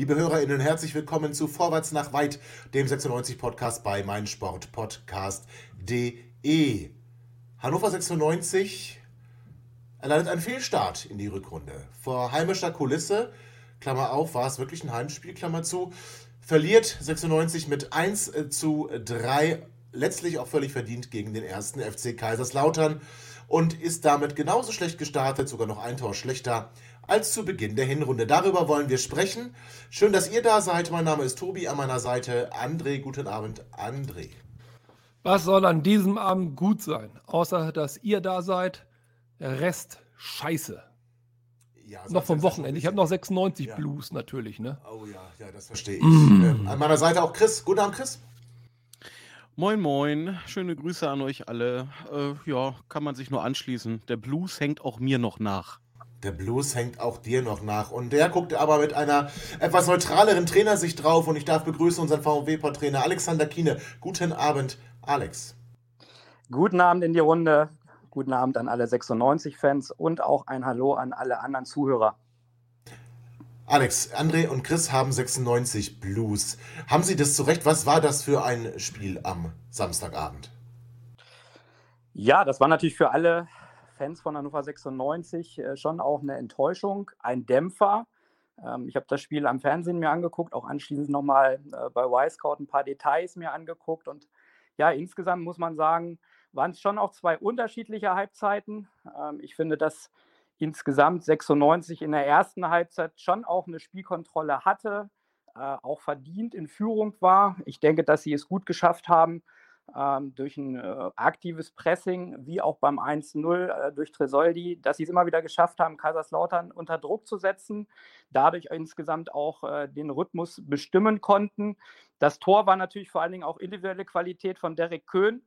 Liebe HörerInnen, herzlich willkommen zu Vorwärts nach Weit, dem 96 Podcast bei meinsportpodcast.de. Hannover 96 erleidet einen Fehlstart in die Rückrunde. Vor heimischer Kulisse, Klammer auf, war es wirklich ein Heimspiel, Klammer zu, verliert 96 mit 1 zu 3, letztlich auch völlig verdient gegen den ersten FC Kaiserslautern und ist damit genauso schlecht gestartet, sogar noch ein Tor schlechter als zu Beginn der Hinrunde. Darüber wollen wir sprechen. Schön, dass ihr da seid. Mein Name ist Tobi, an meiner Seite André. Guten Abend, André. Was soll an diesem Abend gut sein, außer dass ihr da seid? Der Rest scheiße. Ja, noch vom Wochenende. Ich habe noch 96 ja. Blues natürlich, ne? Oh ja, ja, das verstehe ich. Mm. Ähm, an meiner Seite auch Chris. Guten Abend, Chris. Moin, moin. Schöne Grüße an euch alle. Äh, ja, kann man sich nur anschließen. Der Blues hängt auch mir noch nach. Der Blues hängt auch dir noch nach. Und der guckt aber mit einer etwas neutraleren Trainersicht drauf. Und ich darf begrüßen unseren VW-Trainer Alexander Kiene. Guten Abend, Alex. Guten Abend in die Runde. Guten Abend an alle 96-Fans und auch ein Hallo an alle anderen Zuhörer. Alex, André und Chris haben 96 Blues. Haben Sie das zurecht? Was war das für ein Spiel am Samstagabend? Ja, das war natürlich für alle Fans von Hannover 96 äh, schon auch eine Enttäuschung, ein Dämpfer. Ähm, ich habe das Spiel am Fernsehen mir angeguckt, auch anschließend nochmal äh, bei Wisecout ein paar Details mir angeguckt. Und ja, insgesamt muss man sagen, waren es schon auch zwei unterschiedliche Halbzeiten. Ähm, ich finde, dass insgesamt 96 in der ersten Halbzeit schon auch eine Spielkontrolle hatte, äh, auch verdient in Führung war. Ich denke, dass sie es gut geschafft haben, durch ein äh, aktives Pressing, wie auch beim 1-0 äh, durch Tresoldi, dass sie es immer wieder geschafft haben, Kaiserslautern unter Druck zu setzen, dadurch insgesamt auch äh, den Rhythmus bestimmen konnten. Das Tor war natürlich vor allen Dingen auch individuelle Qualität von Derek Köhn.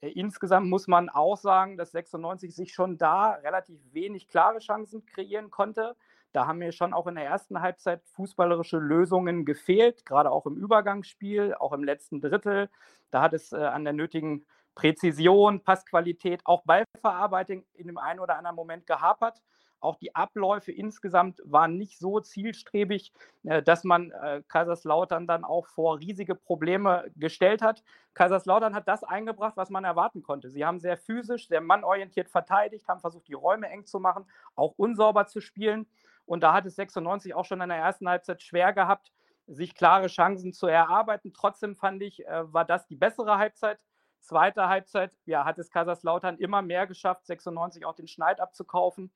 Insgesamt muss man auch sagen, dass 96 sich schon da relativ wenig klare Chancen kreieren konnte. Da haben mir schon auch in der ersten Halbzeit fußballerische Lösungen gefehlt, gerade auch im Übergangsspiel, auch im letzten Drittel. Da hat es äh, an der nötigen Präzision, Passqualität, auch Ballverarbeitung in dem einen oder anderen Moment gehapert. Auch die Abläufe insgesamt waren nicht so zielstrebig, äh, dass man äh, Kaiserslautern dann auch vor riesige Probleme gestellt hat. Kaiserslautern hat das eingebracht, was man erwarten konnte. Sie haben sehr physisch, sehr mannorientiert verteidigt, haben versucht, die Räume eng zu machen, auch unsauber zu spielen. Und da hat es 96 auch schon in der ersten Halbzeit schwer gehabt, sich klare Chancen zu erarbeiten. Trotzdem fand ich, äh, war das die bessere Halbzeit. Zweite Halbzeit, ja, hat es Kaiserslautern immer mehr geschafft, 96 auch den Schneid abzukaufen.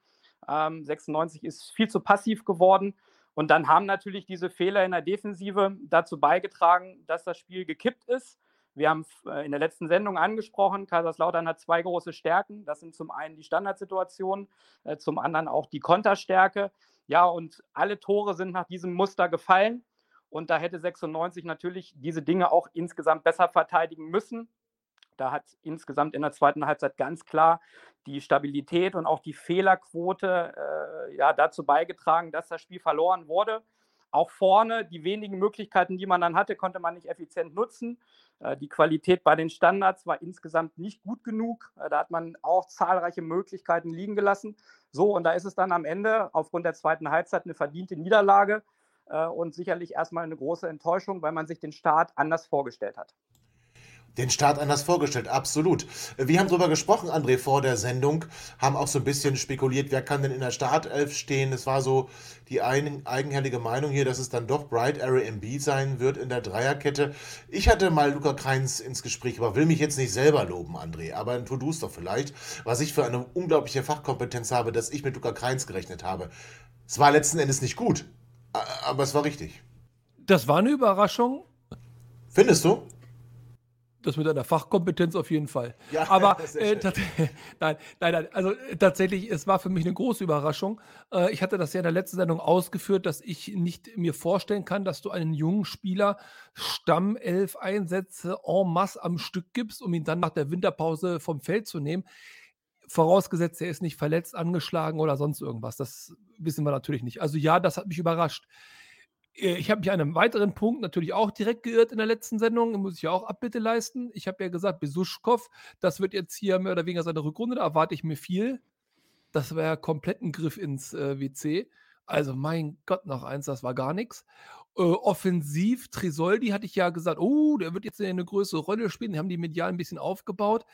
Ähm, 96 ist viel zu passiv geworden. Und dann haben natürlich diese Fehler in der Defensive dazu beigetragen, dass das Spiel gekippt ist. Wir haben äh, in der letzten Sendung angesprochen, Kaiserslautern hat zwei große Stärken. Das sind zum einen die Standardsituationen, äh, zum anderen auch die Konterstärke. Ja, und alle Tore sind nach diesem Muster gefallen. Und da hätte 96 natürlich diese Dinge auch insgesamt besser verteidigen müssen. Da hat insgesamt in der zweiten Halbzeit ganz klar die Stabilität und auch die Fehlerquote äh, ja, dazu beigetragen, dass das Spiel verloren wurde. Auch vorne, die wenigen Möglichkeiten, die man dann hatte, konnte man nicht effizient nutzen. Äh, die Qualität bei den Standards war insgesamt nicht gut genug. Äh, da hat man auch zahlreiche Möglichkeiten liegen gelassen. So, und da ist es dann am Ende aufgrund der zweiten Halbzeit eine verdiente Niederlage äh, und sicherlich erstmal eine große Enttäuschung, weil man sich den Start anders vorgestellt hat den Staat anders vorgestellt, absolut. Wir haben darüber gesprochen, André, vor der Sendung, haben auch so ein bisschen spekuliert, wer kann denn in der Startelf stehen. Es war so die ein, eigenhellige Meinung hier, dass es dann doch Bright Arrow MB sein wird in der Dreierkette. Ich hatte mal Luca Kreins ins Gespräch, aber will mich jetzt nicht selber loben, André, aber tu du es doch vielleicht, was ich für eine unglaubliche Fachkompetenz habe, dass ich mit Luca Kreins gerechnet habe. Es war letzten Endes nicht gut, aber es war richtig. Das war eine Überraschung. Findest du? Das mit deiner Fachkompetenz auf jeden Fall. Ja, Aber äh, nein, nein, nein. Also äh, tatsächlich, es war für mich eine große Überraschung. Äh, ich hatte das ja in der letzten Sendung ausgeführt, dass ich nicht mir vorstellen kann, dass du einen jungen Spieler Stammelf Einsätze en masse am Stück gibst, um ihn dann nach der Winterpause vom Feld zu nehmen. Vorausgesetzt, er ist nicht verletzt, angeschlagen oder sonst irgendwas. Das wissen wir natürlich nicht. Also ja, das hat mich überrascht. Äh, ich habe mich an einem weiteren Punkt natürlich auch direkt geirrt in der letzten Sendung. Muss ich ja auch Abbitte leisten. Ich habe ja gesagt, Besuschkow, das wird jetzt hier mehr oder weniger seine Rückrunde. Da erwarte ich mir viel. Das wäre ja komplett ein Griff ins äh, WC. Also, mein Gott, noch eins, das war gar nichts. Äh, offensiv, Trisoldi hatte ich ja gesagt, oh, der wird jetzt eine größere Rolle spielen. Die haben die medial ein bisschen aufgebaut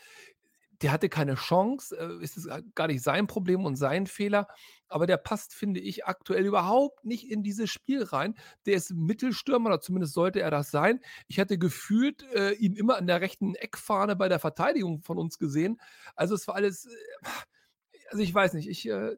der hatte keine Chance, äh, ist es gar nicht sein Problem und sein Fehler, aber der passt, finde ich, aktuell überhaupt nicht in dieses Spiel rein. Der ist Mittelstürmer, oder zumindest sollte er das sein. Ich hatte gefühlt äh, ihn immer an der rechten Eckfahne bei der Verteidigung von uns gesehen. Also es war alles, äh, also ich weiß nicht, ich, äh,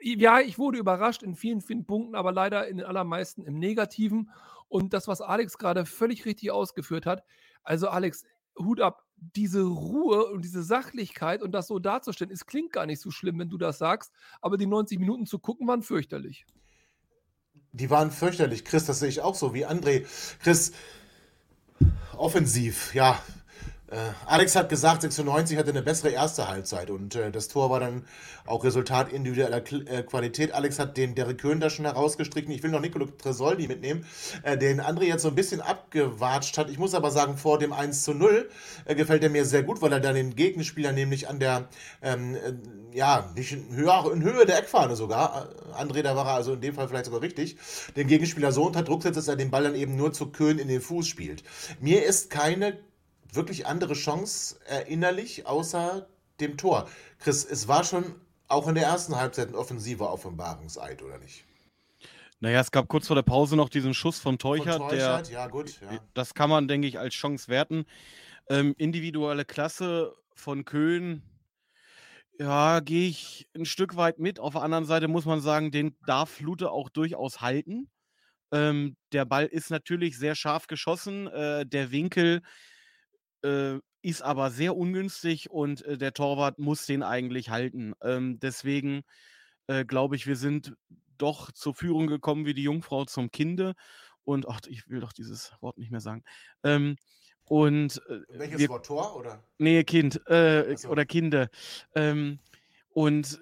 ja, ich wurde überrascht in vielen, vielen Punkten, aber leider in den allermeisten im Negativen. Und das, was Alex gerade völlig richtig ausgeführt hat, also Alex, Hut ab, diese Ruhe und diese Sachlichkeit und das so darzustellen, es klingt gar nicht so schlimm, wenn du das sagst, aber die 90 Minuten zu gucken waren fürchterlich. Die waren fürchterlich, Chris, das sehe ich auch so wie André. Chris, offensiv, ja, Alex hat gesagt, 96 hatte eine bessere erste Halbzeit und äh, das Tor war dann auch Resultat individueller Kl äh, Qualität. Alex hat den Derek Köhn da schon herausgestrichen. Ich will noch Nicolo Tresoldi mitnehmen, äh, den André jetzt so ein bisschen abgewatscht hat. Ich muss aber sagen, vor dem 1 zu 0 äh, gefällt er mir sehr gut, weil er dann den Gegenspieler nämlich an der, ähm, äh, ja, nicht in Höhe, in Höhe der Eckfahne sogar, André, da war er also in dem Fall vielleicht sogar richtig, den Gegenspieler so unter Druck setzt, dass er den Ball dann eben nur zu Köhn in den Fuß spielt. Mir ist keine wirklich andere Chance erinnerlich, außer dem Tor. Chris, es war schon auch in der ersten Halbzeit ein offensiver Offenbarungseid, oder nicht? Naja, es gab kurz vor der Pause noch diesen Schuss von Teuchert. Von Teuchert, der, ja gut. Ja. Das kann man, denke ich, als Chance werten. Ähm, individuelle Klasse von Köln, ja, gehe ich ein Stück weit mit. Auf der anderen Seite muss man sagen, den darf Lute auch durchaus halten. Ähm, der Ball ist natürlich sehr scharf geschossen. Äh, der Winkel äh, ist aber sehr ungünstig und äh, der Torwart muss den eigentlich halten. Ähm, deswegen äh, glaube ich, wir sind doch zur Führung gekommen wie die Jungfrau zum Kinde. Und ach, ich will doch dieses Wort nicht mehr sagen. Ähm, und äh, welches wir, Wort Tor oder? Nee, Kind äh, so. oder Kinder. Ähm, und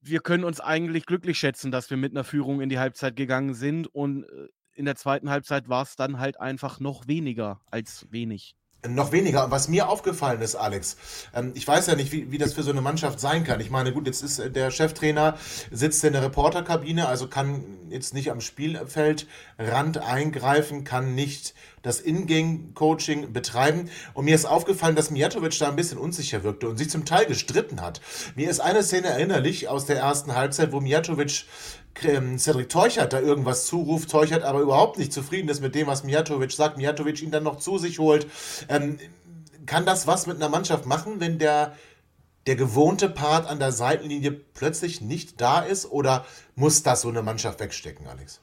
wir können uns eigentlich glücklich schätzen, dass wir mit einer Führung in die Halbzeit gegangen sind. Und äh, in der zweiten Halbzeit war es dann halt einfach noch weniger als wenig. Noch weniger. Was mir aufgefallen ist, Alex, ähm, ich weiß ja nicht, wie, wie das für so eine Mannschaft sein kann. Ich meine, gut, jetzt ist äh, der Cheftrainer, sitzt in der Reporterkabine, also kann jetzt nicht am Spielfeldrand eingreifen, kann nicht das Ingame-Coaching betreiben. Und mir ist aufgefallen, dass Mijatovic da ein bisschen unsicher wirkte und sich zum Teil gestritten hat. Mir ist eine Szene erinnerlich aus der ersten Halbzeit, wo Mijatovic Cedric Teuchert da irgendwas zuruft, Teuchert aber überhaupt nicht zufrieden ist mit dem, was Mijatovic sagt, Mijatovic ihn dann noch zu sich holt. Ähm, kann das was mit einer Mannschaft machen, wenn der, der gewohnte Part an der Seitenlinie plötzlich nicht da ist? Oder muss das so eine Mannschaft wegstecken, Alex?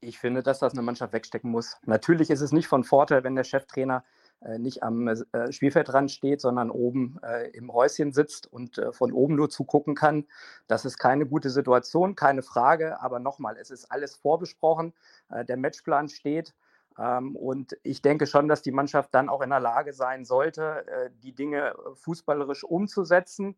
Ich finde, dass das eine Mannschaft wegstecken muss. Natürlich ist es nicht von Vorteil, wenn der Cheftrainer nicht am äh, Spielfeldrand steht, sondern oben äh, im Häuschen sitzt und von oben nur zugucken kann. Das ist keine gute Situation, keine Frage. Aber nochmal, es ist alles vorbesprochen. der Matchplan steht. Ähm, und ich denke schon, dass die Mannschaft dann auch in der Lage sein sollte, die Dinge fußballerisch umzusetzen.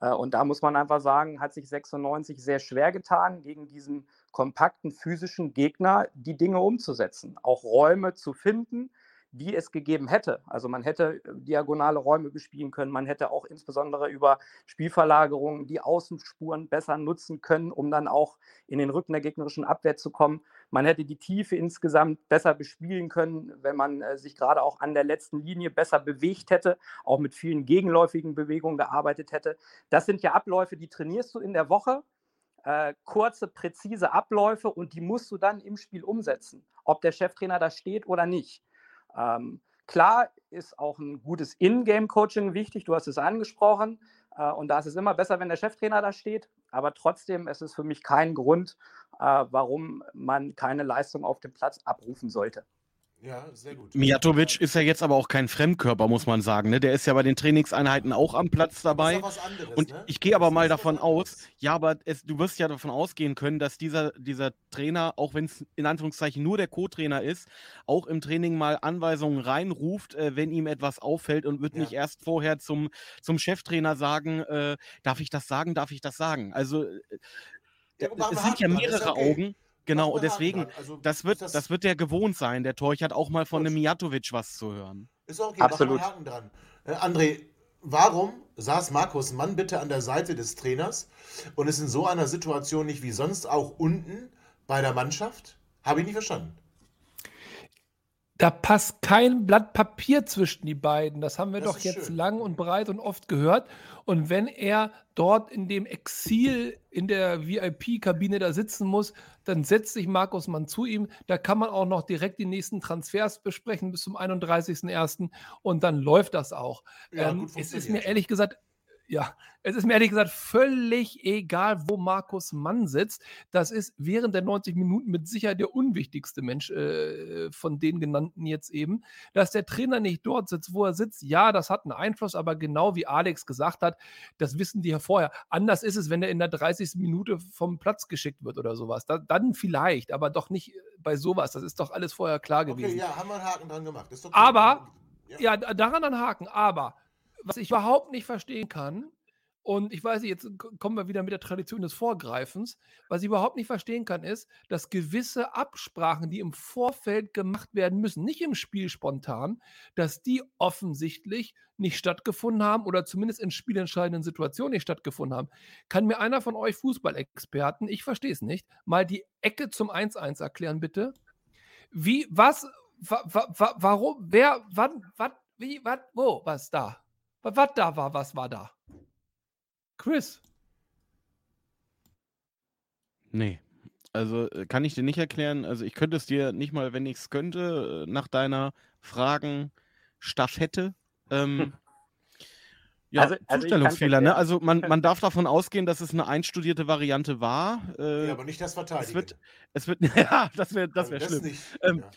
Und da muss man einfach sagen, hat sich 96 sehr schwer getan, gegen diesen kompakten physischen Gegner die Dinge umzusetzen, auch Räume zu finden, die es gegeben hätte. Also man hätte äh, diagonale Räume bespielen können, man hätte auch insbesondere über Spielverlagerungen die Außenspuren besser nutzen können, um dann auch in den Rücken der gegnerischen Abwehr zu kommen. Man hätte die Tiefe insgesamt besser bespielen können, wenn man äh, sich gerade auch an der letzten Linie besser bewegt hätte, auch mit vielen gegenläufigen Bewegungen gearbeitet hätte. Das sind ja Abläufe, die trainierst du in der Woche. Äh, kurze, präzise Abläufe und die musst du dann im Spiel umsetzen, ob der Cheftrainer da steht oder nicht. Ähm, klar ist auch ein gutes In-Game-Coaching wichtig, du hast es angesprochen. Äh, und da ist es immer besser, wenn der Cheftrainer da steht. Aber trotzdem ist es für mich kein Grund, äh, warum man keine Leistung auf dem Platz abrufen sollte. Ja, sehr gut. Mijatovic ist ja jetzt aber auch kein Fremdkörper, muss man sagen. Ne? Der ist ja bei den Trainingseinheiten auch am Platz dabei. Das ist was anderes, und ne? ich gehe aber mal davon aus, ja, aber es, du wirst ja davon ausgehen können, dass dieser, dieser Trainer, auch wenn es in Anführungszeichen nur der Co-Trainer ist, auch im Training mal Anweisungen reinruft, äh, wenn ihm etwas auffällt und wird ja. nicht erst vorher zum, zum Cheftrainer sagen, äh, darf ich das sagen, darf ich das sagen. Also äh, ja, es sind ja mehrere okay. Augen. Genau, und deswegen, also, das, wird, das, das, wird der gewohnt sein, der Torch hat auch mal von einem Mijatovic was zu hören. Ist auch okay, Absolut. Haken dran. Äh, André, warum saß Markus Mann bitte an der Seite des Trainers und ist in so einer Situation nicht wie sonst auch unten bei der Mannschaft? Habe ich nicht verstanden da passt kein Blatt Papier zwischen die beiden. Das haben wir das doch jetzt schön. lang und breit und oft gehört. Und wenn er dort in dem Exil in der VIP-Kabine da sitzen muss, dann setzt sich Markus Mann zu ihm. Da kann man auch noch direkt die nächsten Transfers besprechen bis zum 31.01. Und dann läuft das auch. Ja, ähm, es ist mir ehrlich gesagt ja, es ist mir ehrlich gesagt völlig egal, wo Markus Mann sitzt. Das ist während der 90 Minuten mit Sicherheit der unwichtigste Mensch äh, von den genannten jetzt eben. Dass der Trainer nicht dort sitzt, wo er sitzt, ja, das hat einen Einfluss, aber genau wie Alex gesagt hat, das wissen die ja vorher. Anders ist es, wenn er in der 30. Minute vom Platz geschickt wird oder sowas. Da, dann vielleicht, aber doch nicht bei sowas. Das ist doch alles vorher klar okay, gewesen. Okay, ja, haben wir einen Haken dran gemacht. Okay. Aber, ja. ja, daran ein Haken, aber was ich überhaupt nicht verstehen kann, und ich weiß nicht, jetzt kommen wir wieder mit der Tradition des Vorgreifens. Was ich überhaupt nicht verstehen kann, ist, dass gewisse Absprachen, die im Vorfeld gemacht werden müssen, nicht im Spiel spontan, dass die offensichtlich nicht stattgefunden haben oder zumindest in spielentscheidenden Situationen nicht stattgefunden haben. Kann mir einer von euch Fußballexperten, ich verstehe es nicht, mal die Ecke zum 1-1 erklären, bitte? Wie, was, wa, wa, wa, warum, wer, wann, was, wie, was, wo, was da? Was da war, was war da? Chris. Nee. Also äh, kann ich dir nicht erklären. Also ich könnte es dir nicht mal, wenn ich es könnte, äh, nach deiner Fragen-Staffette. Ähm, ja, also, also Zustellungsfehler, ne? Also man, man darf davon ausgehen, dass es eine einstudierte Variante war. Äh, ja, aber nicht das Verteidigen. Es wird, es wird ja, das wäre das wär also schlimm. Das ähm, ja.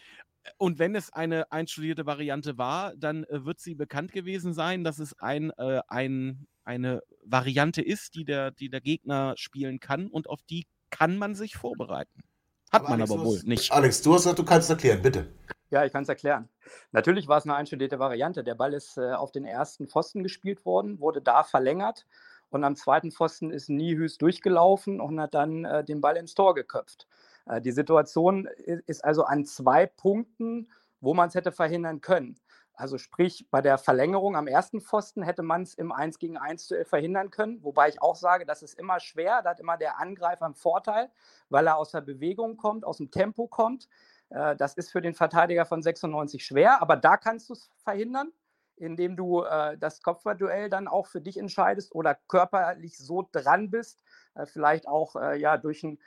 Und wenn es eine einstudierte Variante war, dann äh, wird sie bekannt gewesen sein, dass es ein, äh, ein, eine Variante ist, die der, die der Gegner spielen kann und auf die kann man sich vorbereiten. Hat aber man Alex, aber wohl hast, nicht. Alex, du hast gesagt, du kannst es erklären, bitte. Ja, ich kann es erklären. Natürlich war es eine einstudierte Variante. Der Ball ist äh, auf den ersten Pfosten gespielt worden, wurde da verlängert und am zweiten Pfosten ist Niehüs durchgelaufen und hat dann äh, den Ball ins Tor geköpft. Äh, die Situation ist also an zwei Punkten, wo man es hätte verhindern können. Also sprich, bei der Verlängerung am ersten Pfosten hätte man es im 1 gegen 1 Duell verhindern können. Wobei ich auch sage, das ist immer schwer. Da hat immer der Angreifer einen Vorteil, weil er aus der Bewegung kommt, aus dem Tempo kommt. Äh, das ist für den Verteidiger von 96 schwer, aber da kannst du es verhindern, indem du äh, das Kopfballduell dann auch für dich entscheidest oder körperlich so dran bist, vielleicht auch ja, durch ein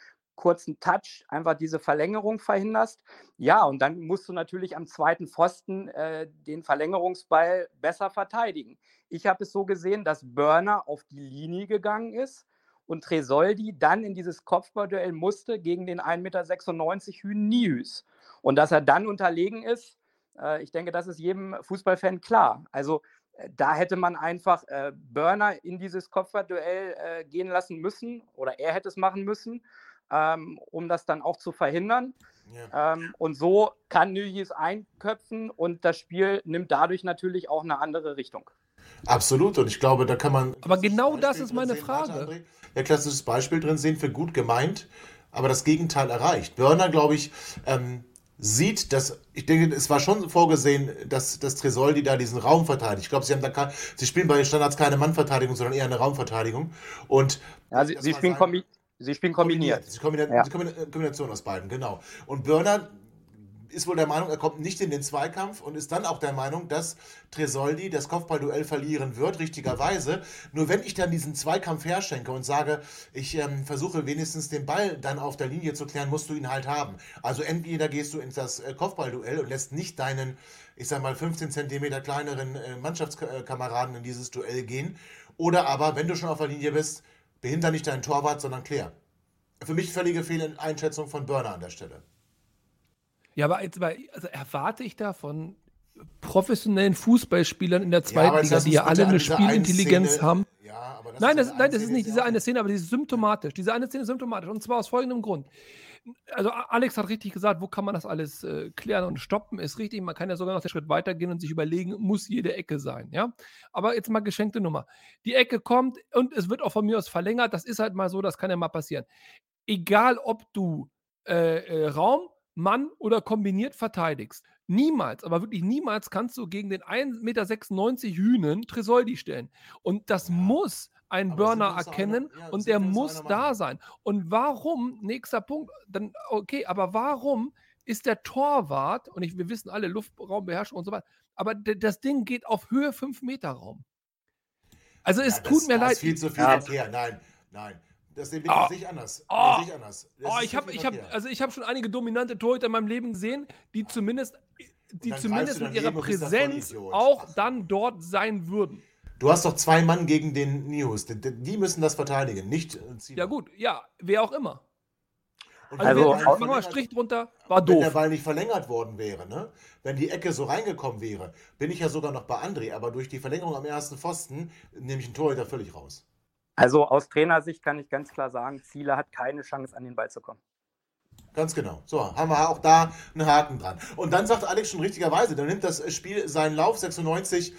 kurzen Touch einfach diese Verlängerung verhinderst. Ja, und dann musst du natürlich am zweiten Pfosten äh, den Verlängerungsball besser verteidigen. Ich habe es so gesehen, dass Burner auf die Linie gegangen ist und Tresoldi dann in dieses Kopfballduell musste gegen den 1,96 Meter Hühn Niehüs. Und dass er dann unterlegen ist, äh, ich denke, das ist jedem Fußballfan klar. Also äh, da hätte man einfach äh, Burner in dieses Kopfballduell äh, gehen lassen müssen oder er hätte es machen müssen ähm, um das dann auch zu verhindern. Ja. Ähm, und so kann Nüjis einköpfen und das Spiel nimmt dadurch natürlich auch eine andere Richtung. Absolut, und ich glaube, da kann man. Aber genau das ist meine sehen, Frage. André, ja, klassisches Beispiel drin sehen für gut gemeint, aber das Gegenteil erreicht. Börner, glaube ich, ähm, sieht, dass, ich denke, es war schon vorgesehen, dass, dass Tresoldi da diesen Raum verteidigt. Ich glaube, sie haben da sie spielen bei den Standards keine Mannverteidigung, sondern eher eine Raumverteidigung. Und ja, sie, sie spielen sein, Sie spielen kombiniert. kombiniert. Ja. Kombination aus beiden, genau. Und Börner ist wohl der Meinung, er kommt nicht in den Zweikampf und ist dann auch der Meinung, dass Tresoldi das Kopfballduell verlieren wird, richtigerweise. Nur wenn ich dann diesen Zweikampf herschenke und sage, ich ähm, versuche wenigstens den Ball dann auf der Linie zu klären, musst du ihn halt haben. Also entweder gehst du in das äh, Kopfballduell und lässt nicht deinen, ich sag mal, 15 Zentimeter kleineren äh, Mannschaftskameraden in dieses Duell gehen. Oder aber, wenn du schon auf der Linie bist, Behinder nicht deinen Torwart, sondern klär. Für mich völlige Fehleinschätzung von Burner an der Stelle. Ja, aber jetzt also erwarte ich da von professionellen Fußballspielern in der zweiten ja, Liga, die ja alle eine Spielintelligenz haben. Ja, das nein, das, nein, das ist nicht diese eine Szene, aber die ist symptomatisch. Diese eine Szene ist symptomatisch. Und zwar aus folgendem Grund. Also Alex hat richtig gesagt, wo kann man das alles äh, klären und stoppen, ist richtig. Man kann ja sogar noch den Schritt weitergehen und sich überlegen, muss jede Ecke sein, ja. Aber jetzt mal geschenkte Nummer. Die Ecke kommt und es wird auch von mir aus verlängert. Das ist halt mal so, das kann ja mal passieren. Egal, ob du äh, äh, Raum, Mann oder kombiniert verteidigst. Niemals, aber wirklich niemals kannst du gegen den 1,96 Meter Hühnen Tresoldi stellen. Und das muss ein aber Burner erkennen ja, und der muss da sein. Und warum, nächster Punkt, dann, okay, aber warum ist der Torwart, und ich, wir wissen alle, Luftraumbeherrschung und so weiter, aber das Ding geht auf Höhe 5 Meter Raum. Also es ja, tut mir leid. viel zu viel Verkehr, nein, nein. Das sehe oh, ich anders. Oh, ich anders. oh, ich habe ich hab, also hab schon einige dominante Torhüter in meinem Leben gesehen, die zumindest, die zumindest mit ihrer Präsenz auch dann dort sein würden. Du hast doch zwei Mann gegen den News. Die, die müssen das verteidigen, nicht ziehen. Ja, gut, ja, wer auch immer. Und also, also mal Strich drunter, war doof. Wenn der Ball nicht verlängert worden wäre, ne? wenn die Ecke so reingekommen wäre, bin ich ja sogar noch bei André, aber durch die Verlängerung am ersten Pfosten nehme ich einen Torhüter völlig raus. Also aus Trainersicht kann ich ganz klar sagen, Ziele hat keine Chance, an den Ball zu kommen. Ganz genau. So, haben wir auch da einen Haken dran. Und dann sagt Alex schon richtigerweise, dann nimmt das Spiel seinen Lauf 96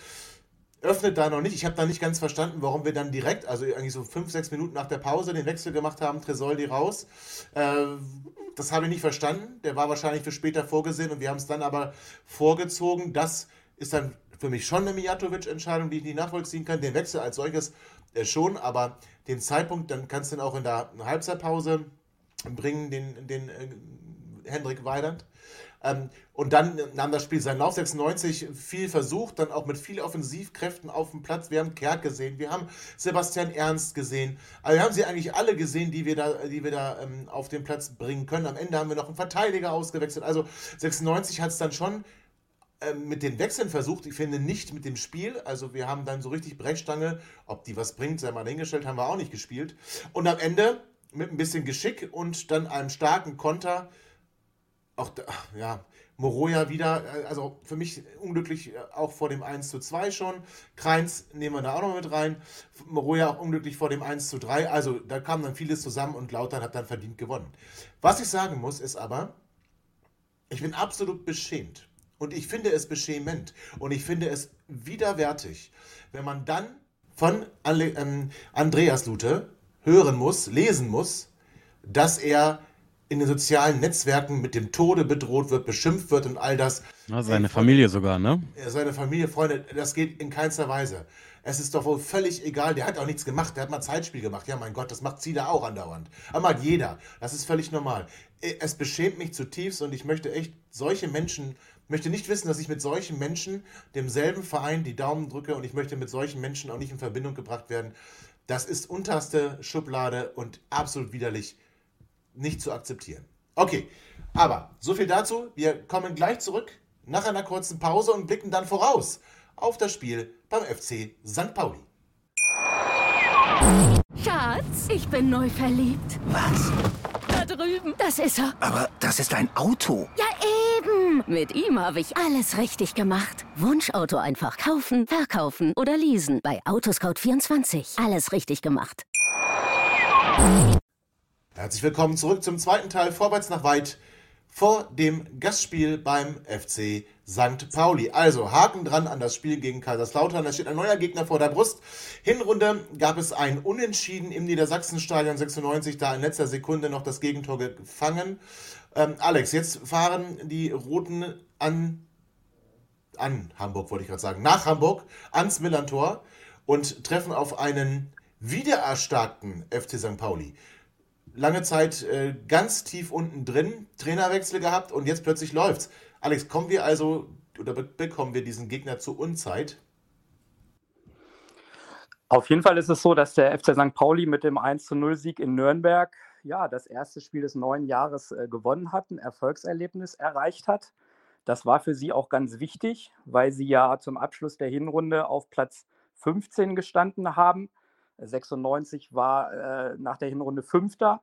öffnet da noch nicht. Ich habe da nicht ganz verstanden, warum wir dann direkt, also eigentlich so fünf, sechs Minuten nach der Pause, den Wechsel gemacht haben, Tresoldi raus. Äh, das habe ich nicht verstanden. Der war wahrscheinlich für später vorgesehen und wir haben es dann aber vorgezogen. Das ist dann für mich schon eine Mijatovic-Entscheidung, die ich nicht nachvollziehen kann. Den Wechsel als solches äh, schon, aber den Zeitpunkt, dann kannst du ihn auch in der Halbzeitpause bringen, den, den äh, Hendrik Weidand. Ähm, und dann nahm das Spiel seinen Lauf 96, viel versucht, dann auch mit viel Offensivkräften auf dem Platz. Wir haben Kerk gesehen, wir haben Sebastian Ernst gesehen. Also wir haben sie eigentlich alle gesehen, die wir da, die wir da ähm, auf den Platz bringen können. Am Ende haben wir noch einen Verteidiger ausgewechselt. Also 96 hat es dann schon ähm, mit den Wechseln versucht, ich finde nicht mit dem Spiel. Also wir haben dann so richtig Brechstange, ob die was bringt, sei mal dahingestellt, haben wir auch nicht gespielt. Und am Ende mit ein bisschen Geschick und dann einem starken Konter, auch ja, Moroja wieder, äh, also für mich unglücklich äh, auch vor dem 1 zu 2 schon. Kreins nehmen wir da auch noch mit rein. Moroja auch unglücklich vor dem 1 zu 3. Also da kam dann vieles zusammen und Lautern hat dann verdient gewonnen. Was ich sagen muss, ist aber, ich bin absolut beschämt und ich finde es beschämend und ich finde es widerwärtig, wenn man dann von ähm, Andreas Lute hören muss, lesen muss, dass er in den sozialen Netzwerken mit dem Tode bedroht wird, beschimpft wird und all das. Ja, seine Ey, Familie sogar, ne? Seine Familie, Freunde, das geht in keinster Weise. Es ist doch wohl völlig egal, der hat auch nichts gemacht, der hat mal Zeitspiel gemacht. Ja, mein Gott, das macht Zieler auch andauernd. Aber macht jeder. Das ist völlig normal. Es beschämt mich zutiefst und ich möchte echt solche Menschen möchte nicht wissen, dass ich mit solchen Menschen demselben Verein die Daumen drücke und ich möchte mit solchen Menschen auch nicht in Verbindung gebracht werden. Das ist unterste Schublade und absolut widerlich nicht zu akzeptieren. Okay, aber so viel dazu. Wir kommen gleich zurück nach einer kurzen Pause und blicken dann voraus auf das Spiel beim FC St. Pauli. Schatz, ich bin neu verliebt. Was? Da drüben. Das ist er. Aber das ist ein Auto. Ja, eben. Mit ihm habe ich alles richtig gemacht. Wunschauto einfach kaufen, verkaufen oder leasen. Bei Autoscout24. Alles richtig gemacht. Herzlich willkommen zurück zum zweiten Teil Vorwärts nach weit vor dem Gastspiel beim FC St. Pauli. Also Haken dran an das Spiel gegen Kaiserslautern. Da steht ein neuer Gegner vor der Brust. Hinrunde gab es ein Unentschieden im Niedersachsenstadion 96, da in letzter Sekunde noch das Gegentor gefangen. Ähm, Alex, jetzt fahren die Roten an, an Hamburg, wollte ich gerade sagen, nach Hamburg, ans Millantor und treffen auf einen wiedererstarkten FC St. Pauli lange Zeit äh, ganz tief unten drin, Trainerwechsel gehabt und jetzt plötzlich läuft's. Alex, kommen wir also oder bekommen wir diesen Gegner zur Unzeit? Auf jeden Fall ist es so, dass der FC St. Pauli mit dem 1-0-Sieg in Nürnberg ja, das erste Spiel des neuen Jahres äh, gewonnen hat, ein Erfolgserlebnis erreicht hat. Das war für sie auch ganz wichtig, weil sie ja zum Abschluss der Hinrunde auf Platz 15 gestanden haben 96 war äh, nach der Hinrunde Fünfter.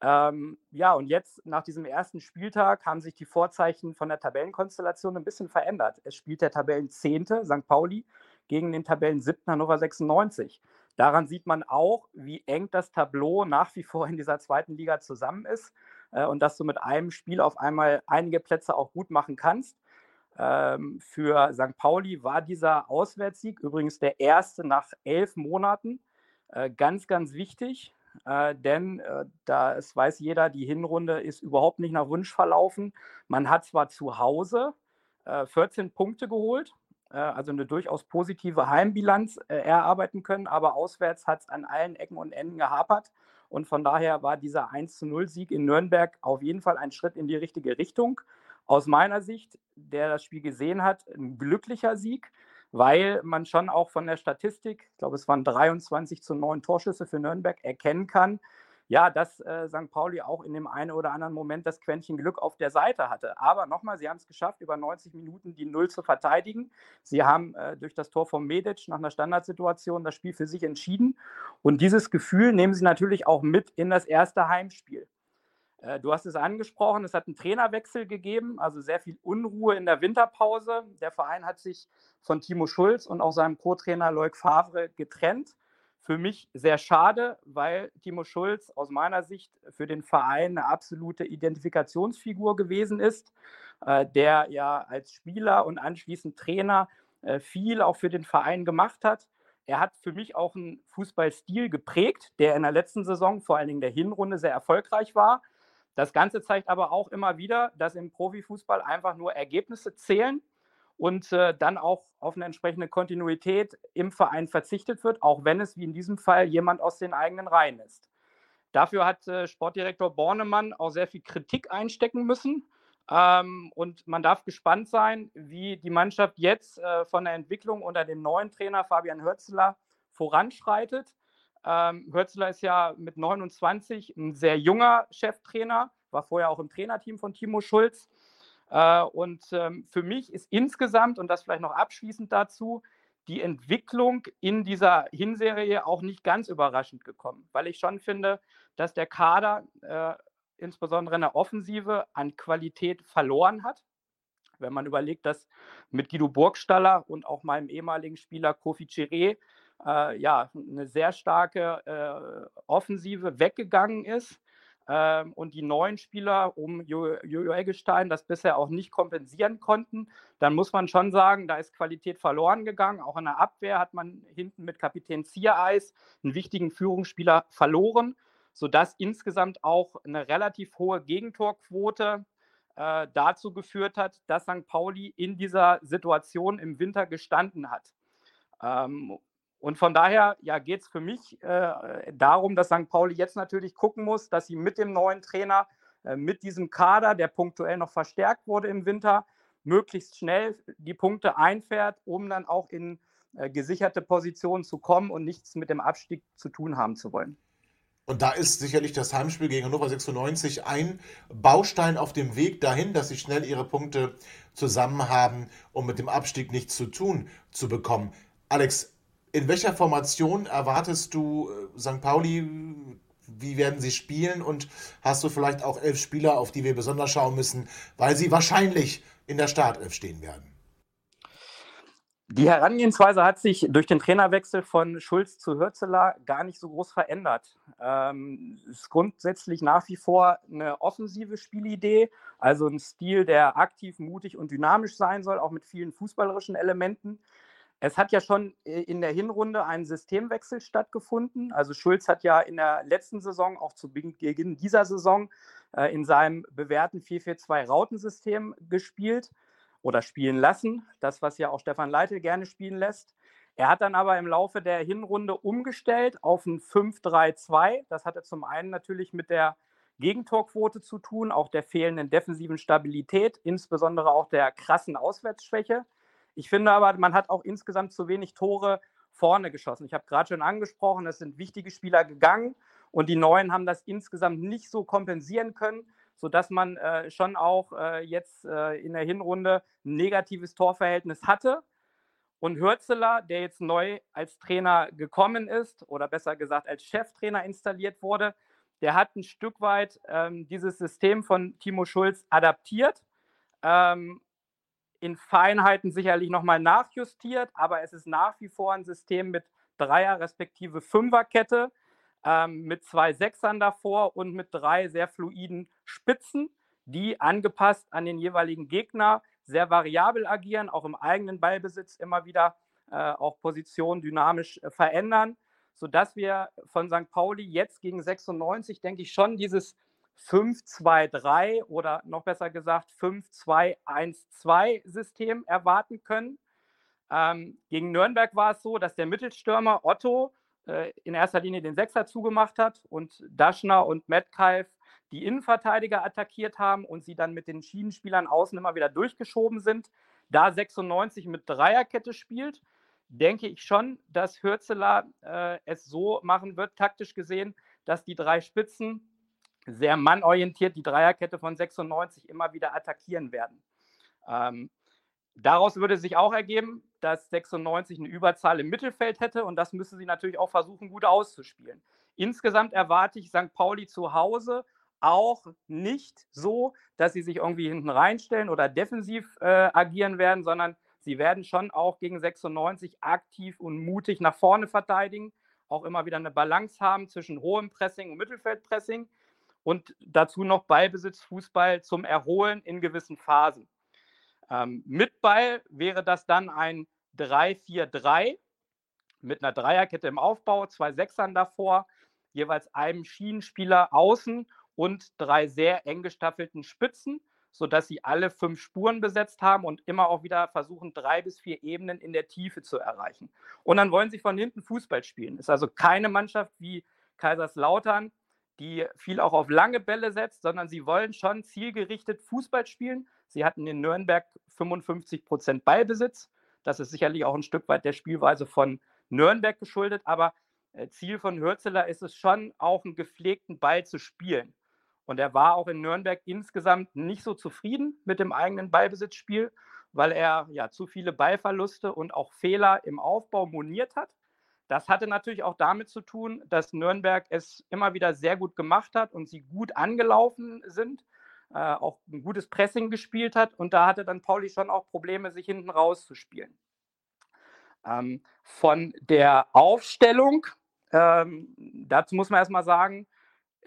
Ähm, ja, und jetzt nach diesem ersten Spieltag haben sich die Vorzeichen von der Tabellenkonstellation ein bisschen verändert. Es spielt der Tabellenzehnte St. Pauli gegen den Tabellen siebten Hannover 96. Daran sieht man auch, wie eng das Tableau nach wie vor in dieser zweiten Liga zusammen ist äh, und dass du mit einem Spiel auf einmal einige Plätze auch gut machen kannst. Ähm, für St. Pauli war dieser Auswärtssieg übrigens der erste nach elf Monaten. Äh, ganz, ganz wichtig, äh, denn äh, da es weiß jeder, die Hinrunde ist überhaupt nicht nach Wunsch verlaufen. Man hat zwar zu Hause 14 äh, Punkte geholt, also eine durchaus positive Heimbilanz erarbeiten können, aber auswärts hat es an allen Ecken und Enden gehapert. Und von daher war dieser 1 0 Sieg in Nürnberg auf jeden Fall ein Schritt in die richtige Richtung. Aus meiner Sicht, der das Spiel gesehen hat, ein glücklicher Sieg, weil man schon auch von der Statistik, ich glaube, es waren 23 zu 9 Torschüsse für Nürnberg, erkennen kann, ja, dass äh, St. Pauli auch in dem einen oder anderen Moment das Quäntchen Glück auf der Seite hatte. Aber nochmal, sie haben es geschafft, über 90 Minuten die Null zu verteidigen. Sie haben äh, durch das Tor von Medic nach einer Standardsituation das Spiel für sich entschieden. Und dieses Gefühl nehmen sie natürlich auch mit in das erste Heimspiel. Äh, du hast es angesprochen, es hat einen Trainerwechsel gegeben, also sehr viel Unruhe in der Winterpause. Der Verein hat sich von Timo Schulz und auch seinem Co-Trainer Loic Favre getrennt für mich sehr schade, weil Timo Schulz aus meiner Sicht für den Verein eine absolute Identifikationsfigur gewesen ist, äh, der ja als Spieler und anschließend Trainer äh, viel auch für den Verein gemacht hat. Er hat für mich auch einen Fußballstil geprägt, der in der letzten Saison, vor allen Dingen der Hinrunde, sehr erfolgreich war. Das Ganze zeigt aber auch immer wieder, dass im Profifußball einfach nur Ergebnisse zählen und äh, dann auch auf eine entsprechende Kontinuität im Verein verzichtet wird, auch wenn es wie in diesem Fall jemand aus den eigenen Reihen ist. Dafür hat äh, Sportdirektor Bornemann auch sehr viel Kritik einstecken müssen. Ähm, und man darf gespannt sein, wie die Mannschaft jetzt äh, von der Entwicklung unter dem neuen Trainer Fabian Hörzler voranschreitet. Ähm, Hörzler ist ja mit 29 ein sehr junger Cheftrainer, war vorher auch im Trainerteam von Timo Schulz. Äh, und ähm, für mich ist insgesamt, und das vielleicht noch abschließend dazu, die Entwicklung in dieser Hinserie auch nicht ganz überraschend gekommen, weil ich schon finde, dass der Kader äh, insbesondere in der Offensive an Qualität verloren hat. Wenn man überlegt, dass mit Guido Burgstaller und auch meinem ehemaligen Spieler Kofi Chiré äh, ja, eine sehr starke äh, Offensive weggegangen ist, ähm, und die neuen Spieler um Jojo Eggestein das bisher auch nicht kompensieren konnten, dann muss man schon sagen, da ist Qualität verloren gegangen. Auch in der Abwehr hat man hinten mit Kapitän Ziereis einen wichtigen Führungsspieler verloren, sodass insgesamt auch eine relativ hohe Gegentorquote äh, dazu geführt hat, dass St. Pauli in dieser Situation im Winter gestanden hat. Ähm, und von daher ja, geht es für mich äh, darum, dass St. Pauli jetzt natürlich gucken muss, dass sie mit dem neuen Trainer, äh, mit diesem Kader, der punktuell noch verstärkt wurde im Winter, möglichst schnell die Punkte einfährt, um dann auch in äh, gesicherte Positionen zu kommen und nichts mit dem Abstieg zu tun haben zu wollen. Und da ist sicherlich das Heimspiel gegen Hannover 96 ein Baustein auf dem Weg dahin, dass sie schnell ihre Punkte zusammen haben, um mit dem Abstieg nichts zu tun zu bekommen. Alex, in welcher Formation erwartest du äh, St. Pauli? Wie werden sie spielen? Und hast du vielleicht auch elf Spieler, auf die wir besonders schauen müssen, weil sie wahrscheinlich in der Startelf stehen werden? Die Herangehensweise hat sich durch den Trainerwechsel von Schulz zu Hürzeler gar nicht so groß verändert. Ähm, ist grundsätzlich nach wie vor eine offensive Spielidee, also ein Stil, der aktiv, mutig und dynamisch sein soll, auch mit vielen fußballerischen Elementen. Es hat ja schon äh, in der Hinrunde ein Systemwechsel stattgefunden. Also Schulz hat ja in der letzten Saison, auch zu Beginn dieser Saison, äh, in seinem bewährten 4-4-2-Rautensystem gespielt oder spielen lassen. Das, was ja auch Stefan Leitl gerne spielen lässt. Er hat dann aber im Laufe der Hinrunde umgestellt auf ein 5-3-2. Das hatte zum einen natürlich mit der Gegentorquote zu tun, auch der fehlenden defensiven Stabilität, insbesondere auch der krassen Auswärtsschwäche. Ich finde aber, man hat auch insgesamt zu wenig Tore vorne geschossen. Ich habe gerade schon angesprochen, es sind wichtige Spieler gegangen und die Neuen haben das insgesamt nicht so kompensieren können, sodass man äh, schon auch äh, jetzt äh, in der Hinrunde ein negatives Torverhältnis hatte. Und Hürzeler, der jetzt neu als Trainer gekommen ist oder besser gesagt als Cheftrainer installiert wurde, der hat ein Stück weit ähm, dieses System von Timo Schulz adaptiert. Ähm, in Feinheiten sicherlich nochmal nachjustiert, aber es ist nach wie vor ein System mit Dreier- respektive Fünferkette, ähm, mit zwei Sechsern davor und mit drei sehr fluiden Spitzen, die angepasst an den jeweiligen Gegner sehr variabel agieren, auch im eigenen Ballbesitz immer wieder äh, auch Positionen dynamisch äh, verändern, sodass wir von St. Pauli jetzt gegen 96, denke ich, schon dieses 5-2-3 oder noch besser gesagt 5-2-1-2-System erwarten können. Ähm, gegen Nürnberg war es so, dass der Mittelstürmer Otto äh, in erster Linie den Sechser zugemacht hat und Daschner und Metcalf die Innenverteidiger attackiert haben und sie dann mit den Schienenspielern außen immer wieder durchgeschoben sind. Da 96 mit Dreierkette spielt, denke ich schon, dass Hürzeler äh, es so machen wird, taktisch gesehen, dass die drei Spitzen sehr mannorientiert die Dreierkette von 96 immer wieder attackieren werden. Ähm, daraus würde sich auch ergeben, dass 96 eine Überzahl im Mittelfeld hätte und das müssen sie natürlich auch versuchen, gut auszuspielen. Insgesamt erwarte ich St. Pauli zu Hause auch nicht so, dass sie sich irgendwie hinten reinstellen oder defensiv äh, agieren werden, sondern sie werden schon auch gegen 96 aktiv und mutig nach vorne verteidigen, auch immer wieder eine Balance haben zwischen hohem Pressing und Mittelfeldpressing und dazu noch Ballbesitz, Fußball zum Erholen in gewissen Phasen. Ähm, mit Ball wäre das dann ein 3-4-3 mit einer Dreierkette im Aufbau, zwei Sechsern davor, jeweils einem Schienenspieler außen und drei sehr eng gestaffelten Spitzen, sodass sie alle fünf Spuren besetzt haben und immer auch wieder versuchen, drei bis vier Ebenen in der Tiefe zu erreichen. Und dann wollen sie von hinten Fußball spielen. Ist also keine Mannschaft wie Kaiserslautern, die viel auch auf lange Bälle setzt, sondern sie wollen schon zielgerichtet Fußball spielen. Sie hatten in Nürnberg 55 Prozent Ballbesitz. Das ist sicherlich auch ein Stück weit der Spielweise von Nürnberg geschuldet, aber äh, Ziel von Hürzeler ist es schon, auch einen gepflegten Ball zu spielen. Und er war auch in Nürnberg insgesamt nicht so zufrieden mit dem eigenen Ballbesitzspiel, weil er ja zu viele Ballverluste und auch Fehler im Aufbau moniert hat. Das hatte natürlich auch damit zu tun, dass Nürnberg es immer wieder sehr gut gemacht hat und sie gut angelaufen sind, äh, auch ein gutes Pressing gespielt hat. Und da hatte dann Pauli schon auch Probleme, sich hinten rauszuspielen. Ähm, von der Aufstellung, ähm, dazu muss man erstmal sagen,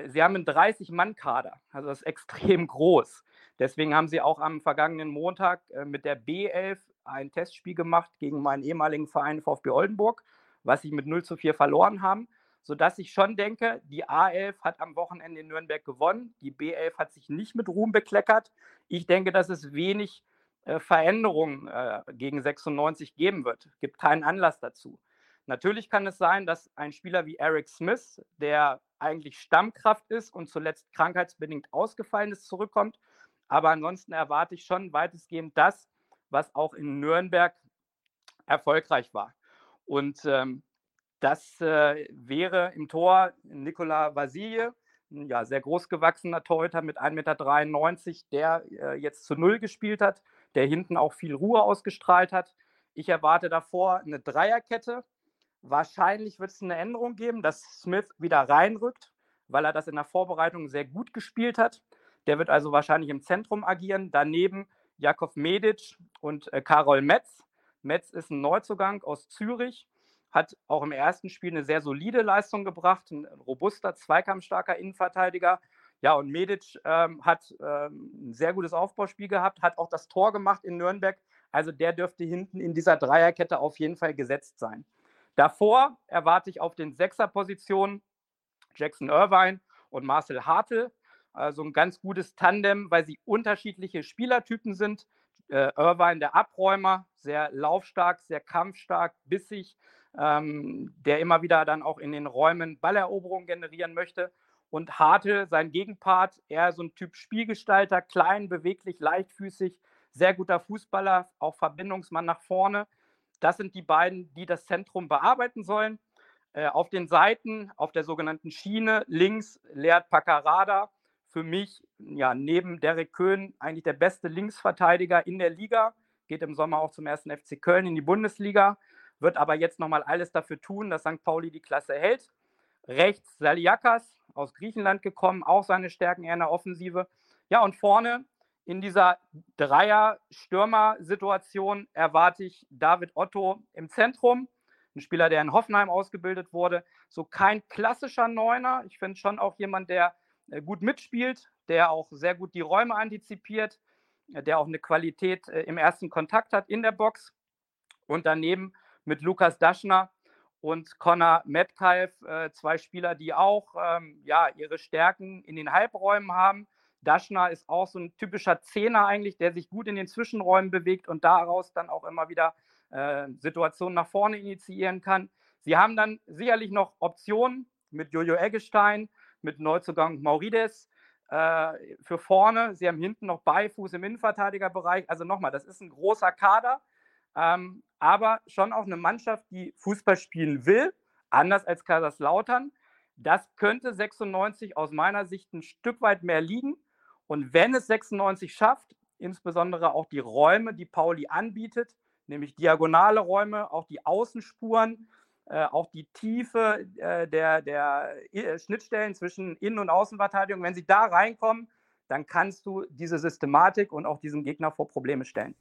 sie haben einen 30-Mann-Kader, also das ist extrem groß. Deswegen haben sie auch am vergangenen Montag äh, mit der B11 ein Testspiel gemacht gegen meinen ehemaligen Verein VfB Oldenburg was sie mit 0 zu 4 verloren haben, sodass ich schon denke, die A11 hat am Wochenende in Nürnberg gewonnen, die B11 hat sich nicht mit Ruhm bekleckert. Ich denke, dass es wenig äh, Veränderungen äh, gegen 96 geben wird. Gibt keinen Anlass dazu. Natürlich kann es sein, dass ein Spieler wie Eric Smith, der eigentlich Stammkraft ist und zuletzt krankheitsbedingt ausgefallen ist, zurückkommt. Aber ansonsten erwarte ich schon weitestgehend das, was auch in Nürnberg erfolgreich war. Und ähm, das äh, wäre im Tor Nikola Vasilje, ein ja, sehr großgewachsener Torhüter mit 1,93 Meter, der äh, jetzt zu Null gespielt hat, der hinten auch viel Ruhe ausgestrahlt hat. Ich erwarte davor eine Dreierkette. Wahrscheinlich wird es eine Änderung geben, dass Smith wieder reinrückt, weil er das in der Vorbereitung sehr gut gespielt hat. Der wird also wahrscheinlich im Zentrum agieren. Daneben Jakov Medic und äh, Karol Metz. Metz ist ein Neuzugang aus Zürich, hat auch im ersten Spiel eine sehr solide Leistung gebracht, ein robuster, zweikampfstarker Innenverteidiger. Ja, und Medic ähm, hat ähm, ein sehr gutes Aufbauspiel gehabt, hat auch das Tor gemacht in Nürnberg. Also der dürfte hinten in dieser Dreierkette auf jeden Fall gesetzt sein. Davor erwarte ich auf den Sechserpositionen Jackson Irvine und Marcel Hartl. Also ein ganz gutes Tandem, weil sie unterschiedliche Spielertypen sind. Äh, Irvine, der Abräumer, sehr laufstark, sehr kampfstark, bissig, ähm, der immer wieder dann auch in den Räumen Balleroberungen generieren möchte. Und Hartl, sein Gegenpart, eher so ein Typ Spielgestalter, klein, beweglich, leichtfüßig, sehr guter Fußballer, auch Verbindungsmann nach vorne. Das sind die beiden, die das Zentrum bearbeiten sollen. Äh, auf den Seiten, auf der sogenannten Schiene, links Leert Paccarada, für mich ja neben Derek Köhn eigentlich der beste Linksverteidiger in der Liga. Geht im Sommer auch zum ersten FC Köln in die Bundesliga, wird aber jetzt nochmal alles dafür tun, dass St. Pauli die Klasse hält. Rechts Saliakas, aus Griechenland gekommen, auch seine Stärken eher in der Offensive. Ja, und vorne in dieser Dreier-Stürmer-Situation erwarte ich David Otto im Zentrum. Ein Spieler, der in Hoffenheim ausgebildet wurde. So kein klassischer Neuner. Ich finde schon auch jemand, der gut mitspielt, der auch sehr gut die Räume antizipiert, äh, der auch eine Qualität äh, im ersten Kontakt hat in der Box. Und daneben mit Lukas Daschner und Connor Metcalf, zwei Spieler, die auch ähm, ja, ihre Stärken in den Halbräumen haben Daschner ist auch so ein typischer Zehner eigentlich, der sich gut in den Zwischenräumen bewegt und daraus dann auch immer wieder äh, Situationen nach vorne initiieren kann. Sie haben dann sicherlich noch Optionen mit Jojo Eggestein, mit Neuzugang Maurides äh, für vorne. Sie haben hinten noch Beifuß im Innenverteidigerbereich. Also nochmal, das ist ein großer Kader, ähm, aber schon auch eine Mannschaft, die Fußball spielen will, anders als Kaiserslautern. Das könnte 96 aus meiner Sicht ein Stück weit mehr liegen. Und wenn es 96 schafft, insbesondere auch die Räume, die Pauli anbietet, nämlich diagonale Räume, auch die Außenspuren, äh, auch die Tiefe äh, der, der äh, Schnittstellen zwischen Innen- und Außenverteidigung, wenn sie da reinkommen, dann kannst du diese Systematik und auch diesen Gegner vor Probleme stellen.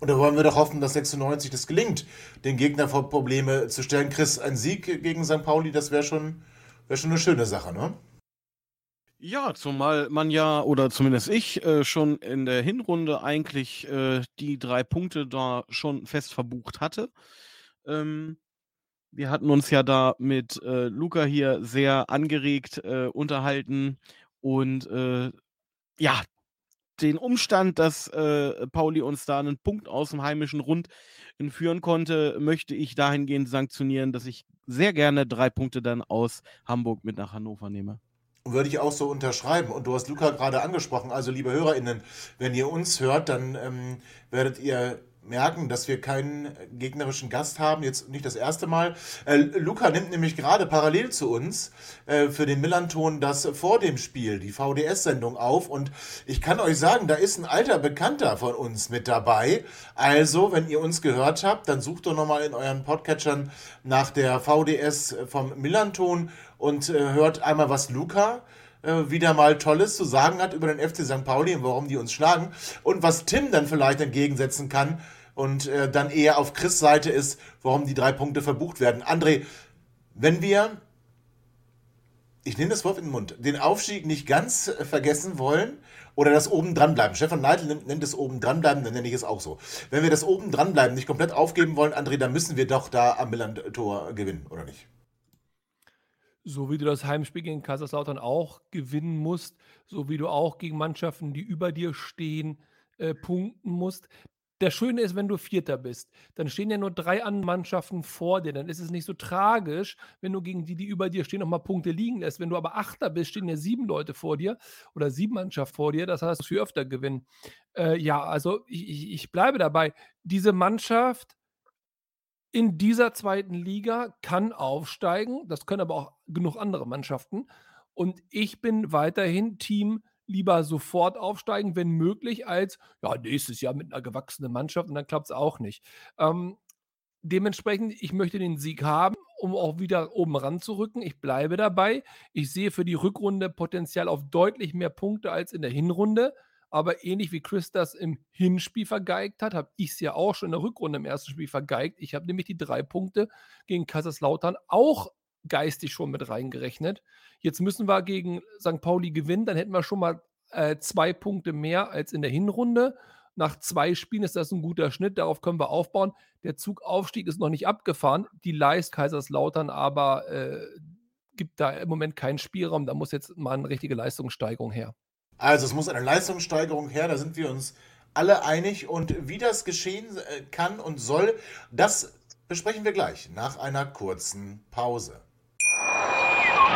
Und da wollen wir doch hoffen, dass 96 das gelingt, den Gegner vor Probleme zu stellen. Chris, ein Sieg gegen St. Pauli, das wäre schon, wär schon eine schöne Sache, ne? Ja, zumal man ja, oder zumindest ich, äh, schon in der Hinrunde eigentlich äh, die drei Punkte da schon fest verbucht hatte. Ähm, wir hatten uns ja da mit äh, Luca hier sehr angeregt äh, unterhalten und äh, ja, den Umstand, dass äh, Pauli uns da einen Punkt aus dem heimischen Rund führen konnte, möchte ich dahingehend sanktionieren, dass ich sehr gerne drei Punkte dann aus Hamburg mit nach Hannover nehme. Würde ich auch so unterschreiben. Und du hast Luca gerade angesprochen. Also, liebe HörerInnen, wenn ihr uns hört, dann ähm, werdet ihr merken, dass wir keinen gegnerischen Gast haben. Jetzt nicht das erste Mal. Äh, Luca nimmt nämlich gerade parallel zu uns äh, für den Millanton das vor dem Spiel, die VDS-Sendung auf. Und ich kann euch sagen, da ist ein alter Bekannter von uns mit dabei. Also, wenn ihr uns gehört habt, dann sucht doch nochmal in euren Podcatchern nach der VDS vom Millanton und äh, hört einmal, was Luca äh, wieder mal Tolles zu sagen hat über den FC St. Pauli und warum die uns schlagen. Und was Tim dann vielleicht entgegensetzen kann und äh, dann eher auf Chris Seite ist, warum die drei Punkte verbucht werden. André, wenn wir, ich nehme das Wort in den Mund, den Aufstieg nicht ganz äh, vergessen wollen oder das oben dranbleiben. Stefan Neidl nennt, nennt es oben dranbleiben, dann nenne ich es auch so. Wenn wir das oben dranbleiben, nicht komplett aufgeben wollen, André, dann müssen wir doch da am Milan-Tor gewinnen, oder nicht? so wie du das Heimspiel gegen Kaiserslautern auch gewinnen musst, so wie du auch gegen Mannschaften, die über dir stehen, äh, punkten musst. Das Schöne ist, wenn du Vierter bist, dann stehen ja nur drei andere Mannschaften vor dir. Dann ist es nicht so tragisch, wenn du gegen die, die über dir stehen, nochmal Punkte liegen lässt. Wenn du aber Achter bist, stehen ja sieben Leute vor dir oder sieben Mannschaften vor dir. Das heißt, du viel öfter gewinnen. Äh, ja, also ich, ich bleibe dabei. Diese Mannschaft in dieser zweiten Liga kann aufsteigen. Das können aber auch genug andere Mannschaften. Und ich bin weiterhin Team lieber sofort aufsteigen, wenn möglich, als ja, nächstes Jahr mit einer gewachsenen Mannschaft und dann klappt es auch nicht. Ähm, dementsprechend, ich möchte den Sieg haben, um auch wieder oben ranzurücken. Ich bleibe dabei. Ich sehe für die Rückrunde Potenzial auf deutlich mehr Punkte als in der Hinrunde. Aber ähnlich wie Chris das im Hinspiel vergeigt hat, habe ich es ja auch schon in der Rückrunde im ersten Spiel vergeigt. Ich habe nämlich die drei Punkte gegen Kaiserslautern auch geistig schon mit reingerechnet. Jetzt müssen wir gegen St. Pauli gewinnen, dann hätten wir schon mal äh, zwei Punkte mehr als in der Hinrunde. Nach zwei Spielen ist das ein guter Schnitt, darauf können wir aufbauen. Der Zugaufstieg ist noch nicht abgefahren. Die Leist Kaiserslautern aber äh, gibt da im Moment keinen Spielraum. Da muss jetzt mal eine richtige Leistungssteigerung her. Also es muss eine Leistungssteigerung her, da sind wir uns alle einig. Und wie das geschehen äh, kann und soll, das besprechen wir gleich nach einer kurzen Pause.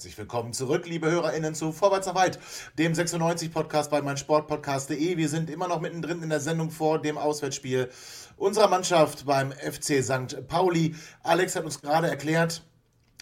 Herzlich willkommen zurück, liebe HörerInnen, zu Vorwärts nach Weit, dem 96-Podcast bei meinsportpodcast.de. Wir sind immer noch mittendrin in der Sendung vor dem Auswärtsspiel unserer Mannschaft beim FC St. Pauli. Alex hat uns gerade erklärt,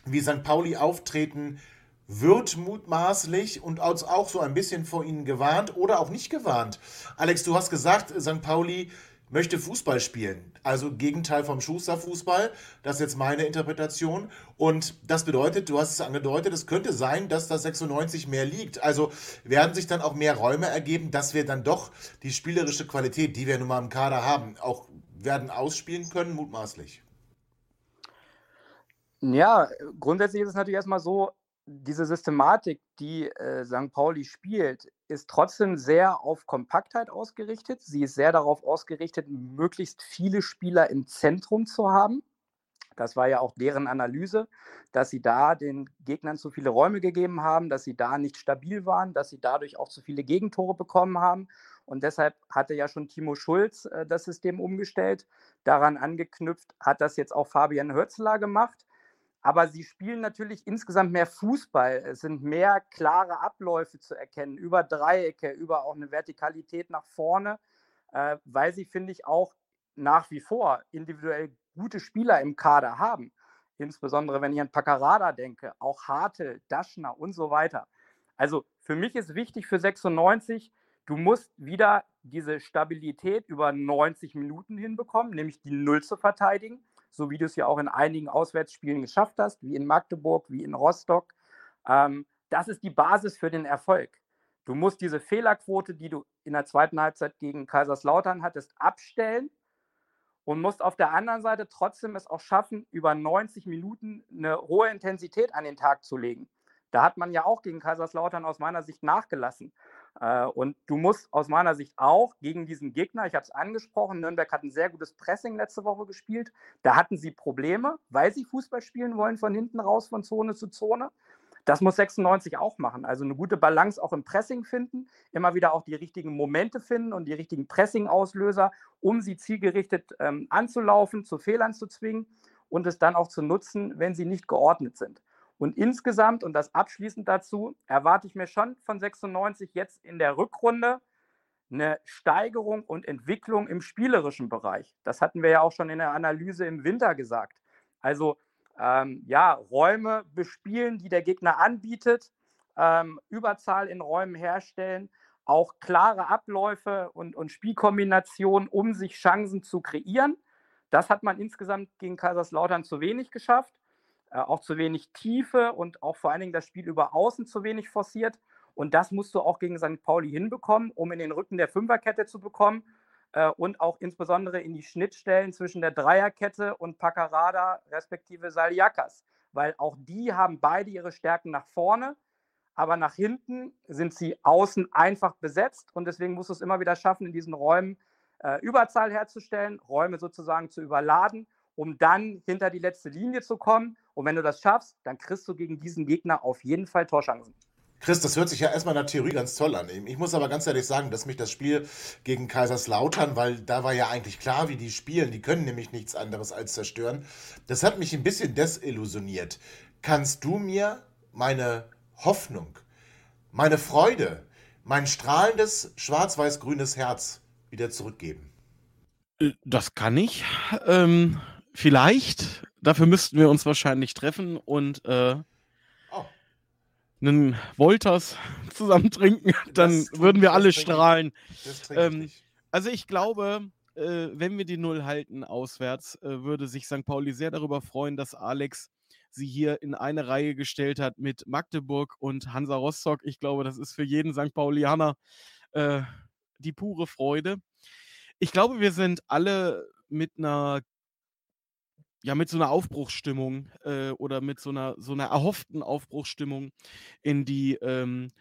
wie St. Pauli auftreten wird mutmaßlich und auch so ein bisschen vor ihnen gewarnt oder auch nicht gewarnt. Alex, du hast gesagt, St. Pauli möchte Fußball spielen. Also Gegenteil vom Schuster-Fußball. Das ist jetzt meine Interpretation. Und das bedeutet, du hast es angedeutet, es könnte sein, dass das 96 mehr liegt. Also werden sich dann auch mehr Räume ergeben, dass wir dann doch die spielerische Qualität, die wir nun mal im Kader haben, auch werden ausspielen können, mutmaßlich. Ja, grundsätzlich ist es natürlich erstmal so, diese Systematik, die äh, St. Pauli spielt, ist trotzdem sehr auf Kompaktheit ausgerichtet. Sie ist sehr darauf ausgerichtet, möglichst viele Spieler im Zentrum zu haben. Das war ja auch deren Analyse, dass sie da den Gegnern zu viele Räume gegeben haben, dass sie da nicht stabil waren, dass sie dadurch auch zu viele Gegentore bekommen haben. Und deshalb hatte ja schon Timo Schulz äh, das System umgestellt. Daran angeknüpft hat das jetzt auch Fabian Hörzler gemacht. Aber sie spielen natürlich insgesamt mehr Fußball. Es sind mehr klare Abläufe zu erkennen, über Dreiecke, über auch eine Vertikalität nach vorne, äh, weil sie, finde ich, auch nach wie vor individuell gute Spieler im Kader haben. Insbesondere wenn ich an Paccarada denke, auch Hartel, Daschner und so weiter. Also für mich ist wichtig für 96, du musst wieder diese Stabilität über 90 Minuten hinbekommen, nämlich die Null zu verteidigen so wie du es ja auch in einigen Auswärtsspielen geschafft hast, wie in Magdeburg, wie in Rostock. Ähm, das ist die Basis für den Erfolg. Du musst diese Fehlerquote, die du in der zweiten Halbzeit gegen Kaiserslautern hattest, abstellen und musst auf der anderen Seite trotzdem es auch schaffen, über 90 Minuten eine hohe Intensität an den Tag zu legen. Da hat man ja auch gegen Kaiserslautern aus meiner Sicht nachgelassen. Äh, und du musst aus meiner Sicht auch gegen diesen Gegner, ich habe es angesprochen, Nürnberg hat ein sehr gutes Pressing letzte Woche gespielt. Da hatten sie Probleme, weil sie Fußball spielen wollen, von hinten raus, von Zone zu Zone. Das muss 96 auch machen. Also eine gute Balance auch im Pressing finden, immer wieder auch die richtigen Momente finden und die richtigen Pressing-Auslöser, um sie zielgerichtet ähm, anzulaufen, zu Fehlern zu zwingen und es dann auch zu nutzen, wenn sie nicht geordnet sind. Und insgesamt, und das abschließend dazu, erwarte ich mir schon von 96 jetzt in der Rückrunde eine Steigerung und Entwicklung im spielerischen Bereich. Das hatten wir ja auch schon in der Analyse im Winter gesagt. Also ähm, ja, Räume bespielen, die der Gegner anbietet, ähm, Überzahl in Räumen herstellen, auch klare Abläufe und, und Spielkombinationen, um sich Chancen zu kreieren. Das hat man insgesamt gegen Kaiserslautern zu wenig geschafft äh, auch zu wenig Tiefe und auch vor allen Dingen das Spiel über Außen zu wenig forciert. Und das musst du auch gegen St. Pauli hinbekommen, um in den Rücken der Fünferkette zu bekommen äh, und auch insbesondere in die Schnittstellen zwischen der Dreierkette und Paccarada respektive Saliakas. Weil auch die haben beide ihre Stärken nach vorne, aber nach hinten sind sie außen einfach besetzt und deswegen musst du es immer wieder schaffen, in diesen Räumen äh, Überzahl herzustellen, Räume sozusagen zu überladen um dann hinter die letzte Linie zu kommen. Und wenn du das schaffst, dann kriegst du gegen diesen Gegner auf jeden Fall Torchancen. Chris, das hört sich ja erstmal in der Theorie ganz toll an. Ich muss aber ganz ehrlich sagen, dass mich das Spiel gegen Kaiserslautern, weil da war ja eigentlich klar, wie die spielen, die können nämlich nichts anderes als zerstören, das hat mich ein bisschen desillusioniert. Kannst du mir meine Hoffnung, meine Freude, mein strahlendes schwarz-weiß-grünes Herz wieder zurückgeben? Äh, das kann ich. Ähm, Vielleicht. Dafür müssten wir uns wahrscheinlich treffen und äh, oh. einen Wolters zusammen trinken. Dann das würden wir alle strahlen. Ähm, also ich glaube, äh, wenn wir die Null halten auswärts, äh, würde sich St. Pauli sehr darüber freuen, dass Alex sie hier in eine Reihe gestellt hat mit Magdeburg und Hansa Rostock. Ich glaube, das ist für jeden St. Paulianer äh, die pure Freude. Ich glaube, wir sind alle mit einer ja, mit so einer Aufbruchsstimmung äh, oder mit so einer, so einer erhofften Aufbruchsstimmung in die ähm,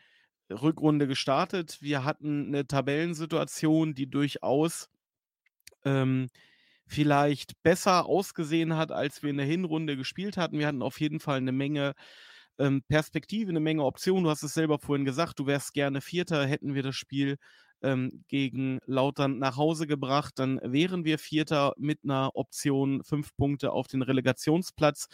Rückrunde gestartet. Wir hatten eine Tabellensituation, die durchaus ähm, vielleicht besser ausgesehen hat, als wir in der Hinrunde gespielt hatten. Wir hatten auf jeden Fall eine Menge ähm, Perspektive, eine Menge Optionen. Du hast es selber vorhin gesagt, du wärst gerne Vierter, hätten wir das Spiel ähm, gegen Lautern nach Hause gebracht, dann wären wir Vierter mit einer Option fünf Punkte auf den Relegationsplatz.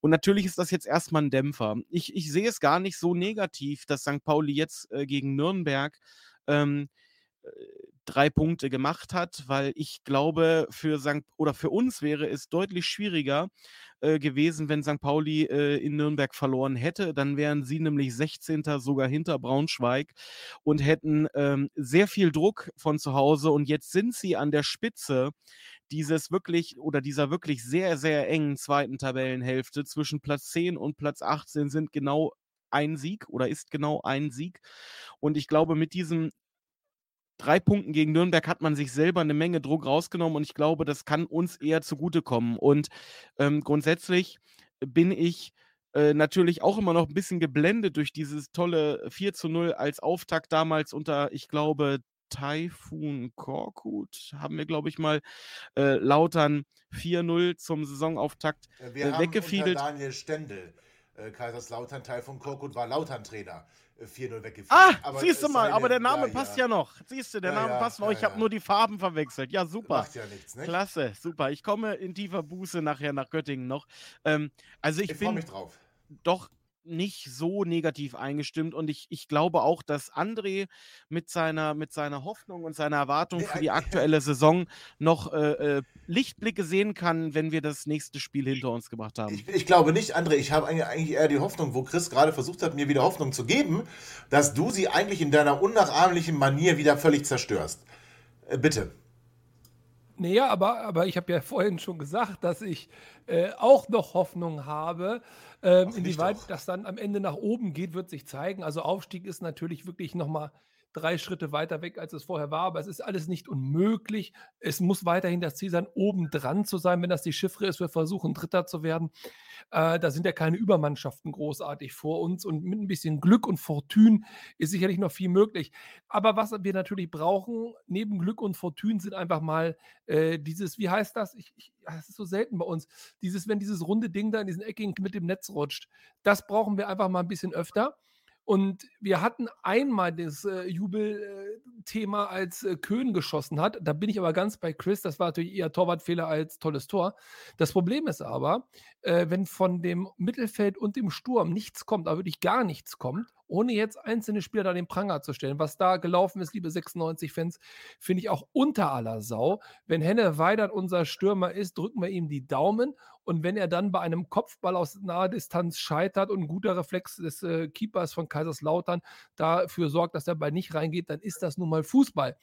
Und natürlich ist das jetzt erstmal ein Dämpfer. Ich, ich sehe es gar nicht so negativ, dass St. Pauli jetzt äh, gegen Nürnberg ähm, drei Punkte gemacht hat, weil ich glaube, für St. oder für uns wäre es deutlich schwieriger äh, gewesen, wenn St. Pauli äh, in Nürnberg verloren hätte. Dann wären sie nämlich 16. sogar hinter Braunschweig und hätten ähm, sehr viel Druck von zu Hause. Und jetzt sind sie an der Spitze dieses wirklich oder dieser wirklich sehr, sehr engen zweiten Tabellenhälfte zwischen Platz 10 und Platz 18 sind genau ein Sieg oder ist genau ein Sieg. Und ich glaube, mit diesen drei Punkten gegen Nürnberg hat man sich selber eine Menge Druck rausgenommen und ich glaube, das kann uns eher zugutekommen. Und ähm, grundsätzlich bin ich äh, natürlich auch immer noch ein bisschen geblendet durch dieses tolle 4 zu 0 als Auftakt damals unter, ich glaube, Taifun Korkut haben wir, glaube ich, mal äh, Lautern 4-0 zum Saisonauftakt äh, wir weggefiedelt. Daniel Stendel, äh, Kaiserslautern, Taifun Korkut war Lautern-Trainer. 4-0 äh, weggefiedelt. Ah, aber siehst du mal, aber der Name ja, passt ja. ja. noch. Siehst du, der ja, Name passt noch. Ich habe nur die Farben verwechselt. Ja, super. Macht ja nichts, ne? Klasse, super. Ich komme in tiefer Buße nachher nach Göttingen noch. Ähm, also ich, ich bin mich drauf. doch nicht so negativ eingestimmt und ich, ich glaube auch, dass André mit seiner, mit seiner Hoffnung und seiner Erwartung für die aktuelle Saison noch äh, äh, Lichtblicke sehen kann, wenn wir das nächste Spiel hinter uns gebracht haben. Ich, ich glaube nicht, André, ich habe eigentlich eher die Hoffnung, wo Chris gerade versucht hat, mir wieder Hoffnung zu geben, dass du sie eigentlich in deiner unnachahmlichen Manier wieder völlig zerstörst. Äh, bitte. Naja, aber, aber ich habe ja vorhin schon gesagt, dass ich äh, auch noch Hoffnung habe. Ähm, inwieweit das dann am Ende nach oben geht, wird sich zeigen. Also Aufstieg ist natürlich wirklich nochmal drei Schritte weiter weg, als es vorher war. Aber es ist alles nicht unmöglich. Es muss weiterhin das Ziel sein, oben dran zu sein, wenn das die Chiffre ist. Wir versuchen, Dritter zu werden. Äh, da sind ja keine Übermannschaften großartig vor uns. Und mit ein bisschen Glück und Fortune ist sicherlich noch viel möglich. Aber was wir natürlich brauchen, neben Glück und Fortune, sind einfach mal äh, dieses, wie heißt das? Ich, ich, das ist so selten bei uns. Dieses, wenn dieses runde Ding da in diesen eckigen mit dem Netz rutscht, das brauchen wir einfach mal ein bisschen öfter. Und wir hatten einmal das äh, Jubelthema, als äh, Köhn geschossen hat. Da bin ich aber ganz bei Chris. Das war natürlich eher Torwartfehler als tolles Tor. Das Problem ist aber, äh, wenn von dem Mittelfeld und dem Sturm nichts kommt, da wirklich gar nichts kommt, ohne jetzt einzelne Spieler da den Pranger zu stellen. Was da gelaufen ist, liebe 96-Fans, finde ich auch unter aller Sau. Wenn Henne Weidert unser Stürmer ist, drücken wir ihm die Daumen. Und wenn er dann bei einem Kopfball aus naher Distanz scheitert und ein guter Reflex des äh, Keepers von Kaiserslautern dafür sorgt, dass der Ball nicht reingeht, dann ist das nun mal Fußball.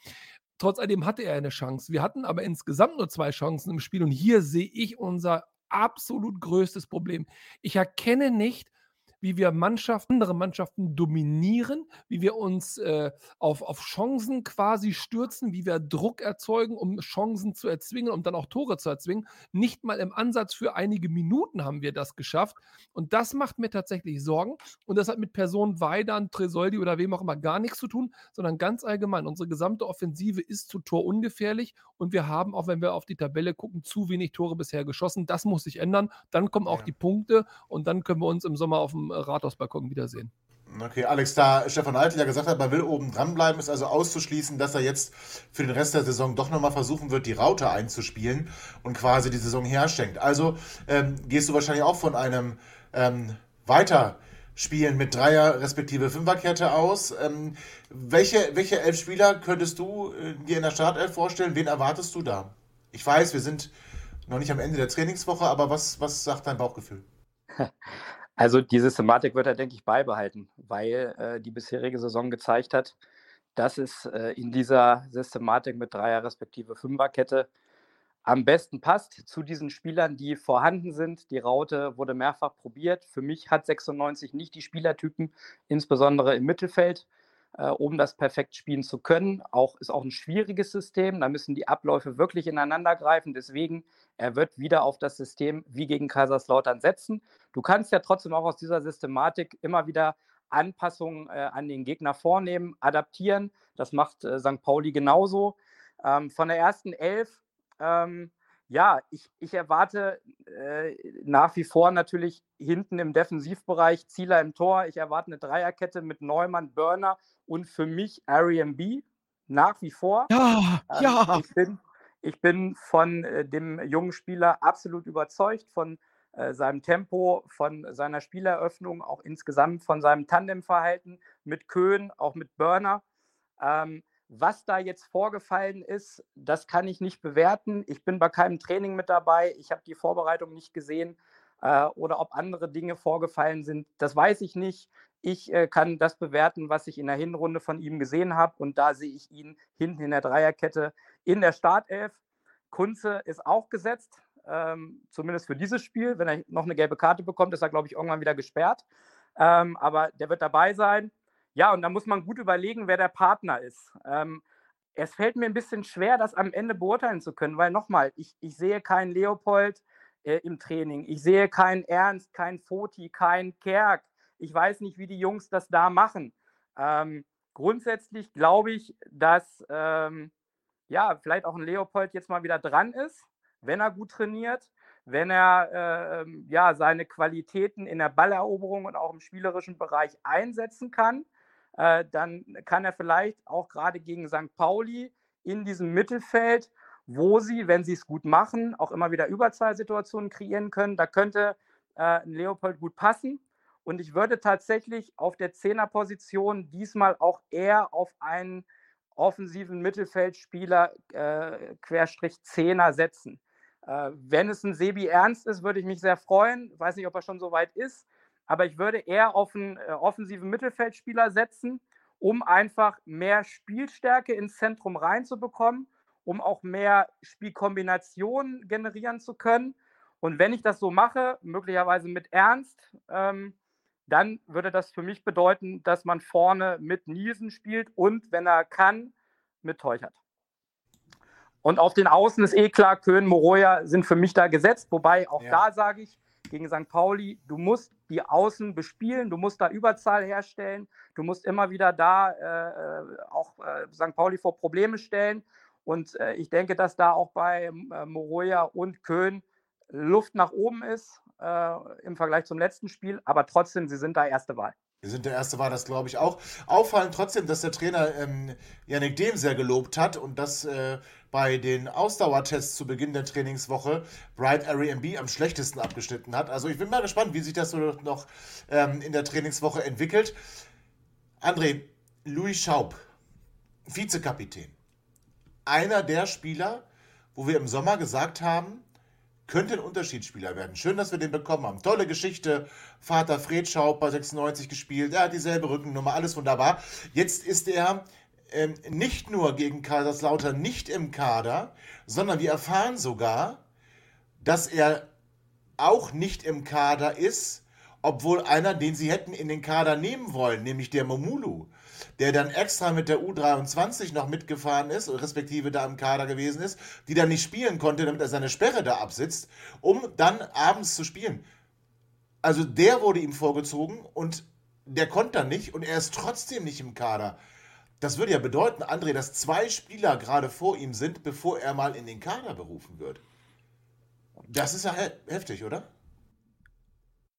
Trotz alledem hatte er eine Chance. Wir hatten aber insgesamt nur zwei Chancen im Spiel und hier sehe ich unser absolut größtes Problem. Ich erkenne nicht, wie wir Mannschaften, andere Mannschaften dominieren, wie wir uns äh, auf, auf Chancen quasi stürzen, wie wir Druck erzeugen, um Chancen zu erzwingen, um dann auch Tore zu erzwingen. Nicht mal im Ansatz für einige Minuten haben wir das geschafft. Und das macht mir tatsächlich Sorgen. Und das hat mit Personen Weidern, Tresoldi oder wem auch immer gar nichts zu tun, sondern ganz allgemein. Unsere gesamte Offensive ist zu Tor ungefährlich und wir haben, auch wenn wir auf die Tabelle gucken, zu wenig Tore bisher geschossen. Das muss sich ändern. Dann kommen auch ja. die Punkte und dann können wir uns im Sommer auf dem Rathausbalkon wiedersehen. Okay, Alex, da Stefan Eitel ja gesagt hat, man will oben dranbleiben, ist also auszuschließen, dass er jetzt für den Rest der Saison doch nochmal versuchen wird, die Raute einzuspielen und quasi die Saison herschenkt. Also ähm, gehst du wahrscheinlich auch von einem ähm, Weiterspielen mit Dreier- respektive Fünferkette aus. Ähm, welche, welche elf Spieler könntest du äh, dir in der Startelf vorstellen? Wen erwartest du da? Ich weiß, wir sind noch nicht am Ende der Trainingswoche, aber was, was sagt dein Bauchgefühl? Also die Systematik wird er, denke ich, beibehalten, weil äh, die bisherige Saison gezeigt hat, dass es äh, in dieser Systematik mit Dreier- respektive Fünferkette am besten passt zu diesen Spielern, die vorhanden sind. Die Raute wurde mehrfach probiert. Für mich hat 96 nicht die Spielertypen, insbesondere im Mittelfeld, um das perfekt spielen zu können. Auch ist auch ein schwieriges System. Da müssen die Abläufe wirklich ineinander greifen. Deswegen er wird wieder auf das System wie gegen Kaiserslautern setzen. Du kannst ja trotzdem auch aus dieser Systematik immer wieder Anpassungen äh, an den Gegner vornehmen, adaptieren. Das macht äh, St. Pauli genauso. Ähm, von der ersten Elf, ähm, ja, ich, ich erwarte äh, nach wie vor natürlich hinten im Defensivbereich Zieler im Tor. Ich erwarte eine Dreierkette mit Neumann, Burner und für mich Airbnb nach wie vor. Ja, ähm, ja. Ich bin, ich bin von äh, dem jungen Spieler absolut überzeugt, von äh, seinem Tempo, von seiner Spieleröffnung, auch insgesamt von seinem Tandemverhalten mit Köhn, auch mit Burner. Ähm, was da jetzt vorgefallen ist, das kann ich nicht bewerten. Ich bin bei keinem Training mit dabei. Ich habe die Vorbereitung nicht gesehen äh, oder ob andere Dinge vorgefallen sind, das weiß ich nicht. Ich äh, kann das bewerten, was ich in der Hinrunde von ihm gesehen habe. Und da sehe ich ihn hinten in der Dreierkette in der Startelf. Kunze ist auch gesetzt, ähm, zumindest für dieses Spiel. Wenn er noch eine gelbe Karte bekommt, ist er, glaube ich, irgendwann wieder gesperrt. Ähm, aber der wird dabei sein. Ja, und da muss man gut überlegen, wer der Partner ist. Ähm, es fällt mir ein bisschen schwer, das am Ende beurteilen zu können, weil nochmal, ich, ich sehe keinen Leopold äh, im Training. Ich sehe keinen Ernst, keinen Foti, keinen Kerk. Ich weiß nicht, wie die Jungs das da machen. Ähm, grundsätzlich glaube ich, dass ähm, ja, vielleicht auch ein Leopold jetzt mal wieder dran ist, wenn er gut trainiert, wenn er äh, ja, seine Qualitäten in der Balleroberung und auch im spielerischen Bereich einsetzen kann. Äh, dann kann er vielleicht auch gerade gegen St. Pauli in diesem Mittelfeld, wo sie, wenn sie es gut machen, auch immer wieder Überzahlsituationen kreieren können. Da könnte äh, Leopold gut passen. Und ich würde tatsächlich auf der Zehnerposition diesmal auch eher auf einen offensiven Mittelfeldspieler äh, Querstrich Zehner setzen. Äh, wenn es ein Sebi Ernst ist, würde ich mich sehr freuen. Weiß nicht, ob er schon so weit ist aber ich würde eher auf einen äh, offensiven Mittelfeldspieler setzen, um einfach mehr Spielstärke ins Zentrum reinzubekommen, um auch mehr Spielkombinationen generieren zu können. Und wenn ich das so mache, möglicherweise mit Ernst, ähm, dann würde das für mich bedeuten, dass man vorne mit Nielsen spielt und, wenn er kann, mit Teuchert. Und auf den Außen ist eh klar, Köhn, Moroja sind für mich da gesetzt, wobei auch ja. da sage ich, gegen St. Pauli, du musst die Außen bespielen, du musst da Überzahl herstellen, du musst immer wieder da äh, äh auch äh, St. Pauli vor Probleme stellen. Und äh, ich denke, dass da auch bei äh, Moroja und Köhn Luft nach oben ist äh, im Vergleich zum letzten Spiel, aber trotzdem, sie sind da erste Wahl. Wir sind der erste Wahl, das glaube ich auch. Auffallend trotzdem, dass der Trainer ähm, Yannick Dehm sehr gelobt hat und dass äh, bei den Ausdauertests zu Beginn der Trainingswoche Bright Airbnb am schlechtesten abgeschnitten hat. Also ich bin mal gespannt, wie sich das so noch ähm, in der Trainingswoche entwickelt. André, Louis Schaub, Vizekapitän. Einer der Spieler, wo wir im Sommer gesagt haben, könnte ein Unterschiedsspieler werden. Schön, dass wir den bekommen haben. Tolle Geschichte. Vater Fred Schaub bei 96 gespielt. Er hat dieselbe Rückennummer, alles wunderbar. Jetzt ist er ähm, nicht nur gegen Kaiserslautern nicht im Kader, sondern wir erfahren sogar, dass er auch nicht im Kader ist, obwohl einer, den sie hätten in den Kader nehmen wollen, nämlich der Momulu, der dann extra mit der U23 noch mitgefahren ist, respektive da im Kader gewesen ist, die dann nicht spielen konnte, damit er seine Sperre da absitzt, um dann abends zu spielen. Also der wurde ihm vorgezogen und der konnte dann nicht und er ist trotzdem nicht im Kader. Das würde ja bedeuten, André, dass zwei Spieler gerade vor ihm sind, bevor er mal in den Kader berufen wird. Das ist ja he heftig, oder?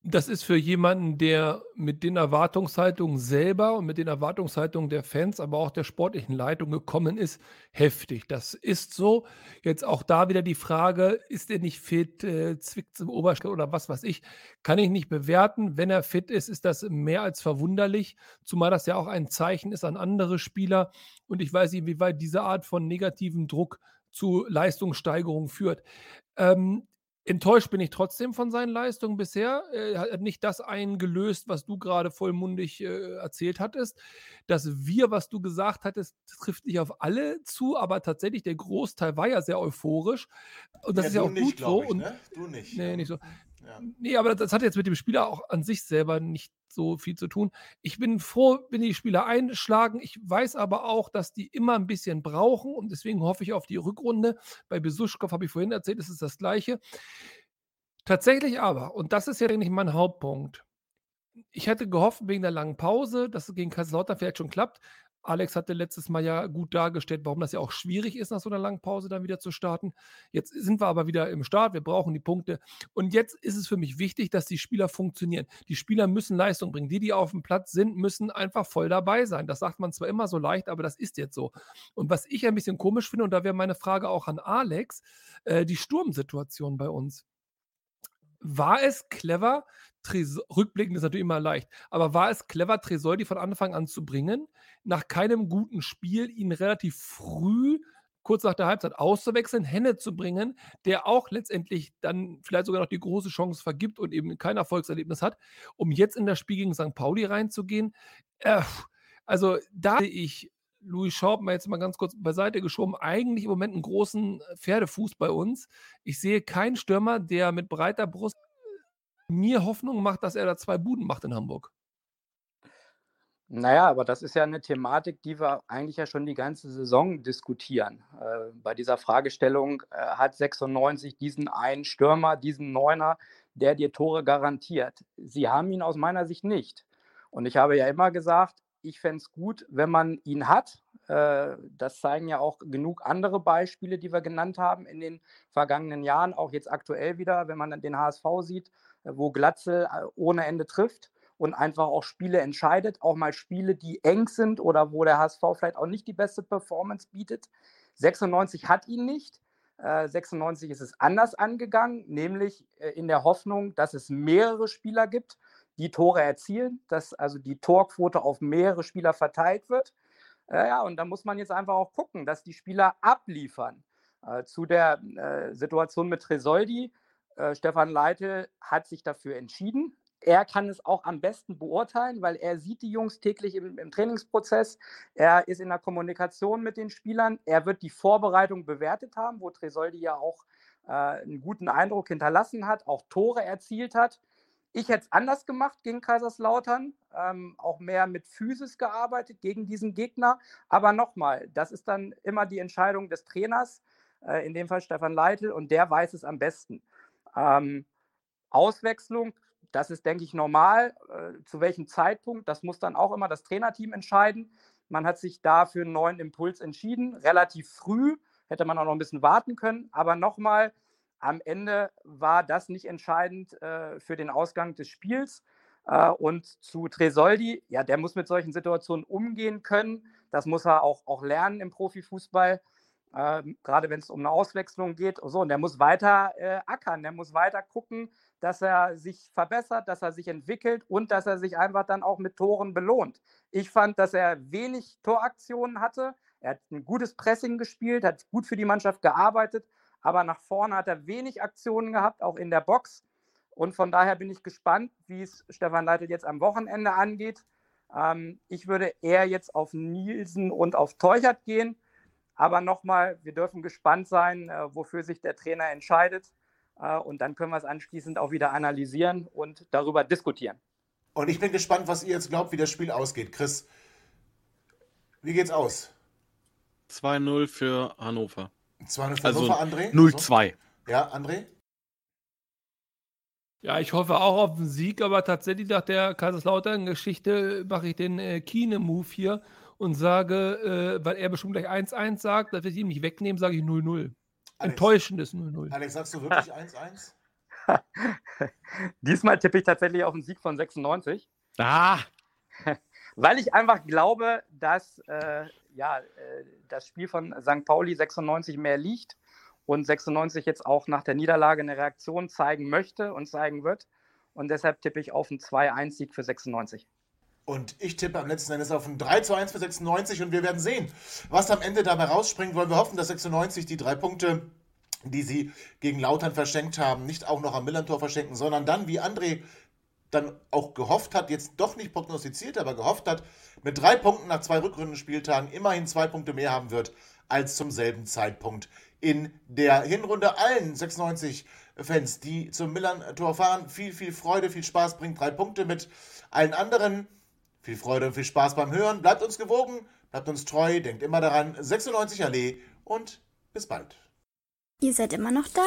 Das ist für jemanden, der mit den Erwartungshaltungen selber und mit den Erwartungshaltungen der Fans, aber auch der sportlichen Leitung gekommen ist, heftig. Das ist so. Jetzt auch da wieder die Frage, ist er nicht fit, äh, zwickt im Oberschenkel oder was weiß ich, kann ich nicht bewerten. Wenn er fit ist, ist das mehr als verwunderlich, zumal das ja auch ein Zeichen ist an andere Spieler. Und ich weiß nicht, wie weit diese Art von negativem Druck zu Leistungssteigerung führt. Ähm, Enttäuscht bin ich trotzdem von seinen Leistungen bisher. Er hat nicht das eingelöst, was du gerade vollmundig äh, erzählt hattest. Das Wir, was du gesagt hattest, trifft nicht auf alle zu, aber tatsächlich der Großteil war ja sehr euphorisch. Und das ja, ist ja auch nicht, gut so. Ich, ne? Du nicht. Nee, ja. nicht so. Ja. Nee, aber das hat jetzt mit dem Spieler auch an sich selber nicht so viel zu tun. Ich bin froh, wenn die Spieler einschlagen. Ich weiß aber auch, dass die immer ein bisschen brauchen und deswegen hoffe ich auf die Rückrunde. Bei Besuschkow habe ich vorhin erzählt, es ist das Gleiche. Tatsächlich aber, und das ist ja eigentlich mein Hauptpunkt, ich hätte gehofft, wegen der langen Pause, dass es gegen Kaiserslautern vielleicht schon klappt, Alex hatte letztes Mal ja gut dargestellt, warum das ja auch schwierig ist, nach so einer langen Pause dann wieder zu starten. Jetzt sind wir aber wieder im Start, wir brauchen die Punkte. Und jetzt ist es für mich wichtig, dass die Spieler funktionieren. Die Spieler müssen Leistung bringen. Die, die auf dem Platz sind, müssen einfach voll dabei sein. Das sagt man zwar immer so leicht, aber das ist jetzt so. Und was ich ein bisschen komisch finde, und da wäre meine Frage auch an Alex, äh, die Sturmsituation bei uns war es clever, Tresor, rückblickend ist natürlich immer leicht, aber war es clever, Tresoldi von Anfang an zu bringen, nach keinem guten Spiel ihn relativ früh, kurz nach der Halbzeit auszuwechseln, Henne zu bringen, der auch letztendlich dann vielleicht sogar noch die große Chance vergibt und eben kein Erfolgserlebnis hat, um jetzt in das Spiel gegen St. Pauli reinzugehen. Äh, also da sehe ich Louis Schaub mal jetzt mal ganz kurz beiseite geschoben, eigentlich im Moment einen großen Pferdefuß bei uns. Ich sehe keinen Stürmer, der mit breiter Brust mir Hoffnung macht, dass er da zwei Buden macht in Hamburg. Naja, aber das ist ja eine Thematik, die wir eigentlich ja schon die ganze Saison diskutieren. Äh, bei dieser Fragestellung äh, hat 96 diesen einen Stürmer, diesen Neuner, der dir Tore garantiert. Sie haben ihn aus meiner Sicht nicht. Und ich habe ja immer gesagt, ich fände es gut, wenn man ihn hat. Äh, das zeigen ja auch genug andere Beispiele, die wir genannt haben in den vergangenen Jahren, auch jetzt aktuell wieder, wenn man den HSV sieht wo Glatzel äh, ohne Ende trifft und einfach auch Spiele entscheidet, auch mal Spiele, die eng sind oder wo der HSV vielleicht auch nicht die beste Performance bietet. 96 hat ihn nicht. 96 äh, ist es anders angegangen, nämlich äh, in der Hoffnung, dass es mehrere Spieler gibt, die Tore erzielen, dass also die Torquote auf mehrere Spieler verteilt wird. Ja, und da muss man jetzt einfach auch gucken, dass die Spieler abliefern. Zu der Situation mit Tresoldi äh, Stefan Leite hat sich dafür entschieden. Er kann es auch am besten beurteilen, weil er sieht die Jungs täglich im, im Trainingsprozess. Er ist in der Kommunikation mit den Spielern. Er wird die Vorbereitung bewertet haben, wo Tresoldi ja auch äh, einen guten Eindruck hinterlassen hat, auch Tore erzielt hat. Ich hätte es anders gemacht gegen Kaiserslautern, ähm, auch mehr mit Physis gearbeitet gegen diesen Gegner. Aber nochmal, das ist dann immer die Entscheidung des Trainers, äh, in dem Fall Stefan Leitl, und der weiß es am besten. Ähm, Auswechslung, das ist, denke ich, normal. Äh, zu welchem Zeitpunkt, das muss dann auch immer das Trainerteam entscheiden. Man hat sich da für einen neuen Impuls entschieden, relativ früh, hätte man auch noch ein bisschen warten können. Aber nochmal, am Ende war das nicht entscheidend äh, für den Ausgang des Spiels. Äh, und zu Tresoldi, ja, der muss mit solchen Situationen umgehen können. Das muss er auch, auch lernen im Profifußball äh, gerade wenn es um eine Auswechslung geht. So, und der muss weiter äh, ackern, der muss weiter gucken, dass er sich verbessert, dass er sich entwickelt und dass er sich einfach dann auch mit Toren belohnt. Ich fand, dass er wenig Toraktionen hatte. Er hat ein gutes Pressing gespielt, hat gut für die Mannschaft gearbeitet, aber nach vorne hat er wenig Aktionen gehabt, auch in der Box. Und von daher bin ich gespannt, wie es Stefan Leitl jetzt am Wochenende angeht. Ähm, ich würde eher jetzt auf Nielsen und auf Teuchert gehen. Aber nochmal, wir dürfen gespannt sein, äh, wofür sich der Trainer entscheidet. Äh, und dann können wir es anschließend auch wieder analysieren und darüber diskutieren. Und ich bin gespannt, was ihr jetzt glaubt, wie das Spiel ausgeht. Chris, wie geht's aus? 2-0 für Hannover. 2-0 für also Hannover, André? 0-2. Ja, André? Ja, ich hoffe auch auf einen Sieg, aber tatsächlich nach der Kaiserslautern-Geschichte mache ich den äh, Kine-Move hier und sage, äh, weil er bestimmt gleich 1-1 sagt, dass ich ihm nicht wegnehmen, sage ich 0-0. Enttäuschendes 0-0. Alex, sagst du wirklich 1-1? Diesmal tippe ich tatsächlich auf einen Sieg von 96. Ah! Weil ich einfach glaube, dass äh, ja, äh, das Spiel von St. Pauli 96 mehr liegt und 96 jetzt auch nach der Niederlage eine Reaktion zeigen möchte und zeigen wird. Und deshalb tippe ich auf einen 2-1-Sieg für 96. Und ich tippe am letzten Endes auf ein 3 zu 1 für 96 und wir werden sehen, was am Ende dabei rausspringt, weil wir hoffen, dass 96 die drei Punkte, die sie gegen Lautern verschenkt haben, nicht auch noch am Millantor verschenken, sondern dann, wie André dann auch gehofft hat, jetzt doch nicht prognostiziert, aber gehofft hat, mit drei Punkten nach zwei Rückrundenspieltagen immerhin zwei Punkte mehr haben wird als zum selben Zeitpunkt in der Hinrunde. Allen 96-Fans, die zum Millantor fahren, viel, viel Freude, viel Spaß, bringt drei Punkte mit. Allen anderen viel Freude und viel Spaß beim Hören. Bleibt uns gewogen, bleibt uns treu, denkt immer daran, 96 Allee und bis bald. Ihr seid immer noch da?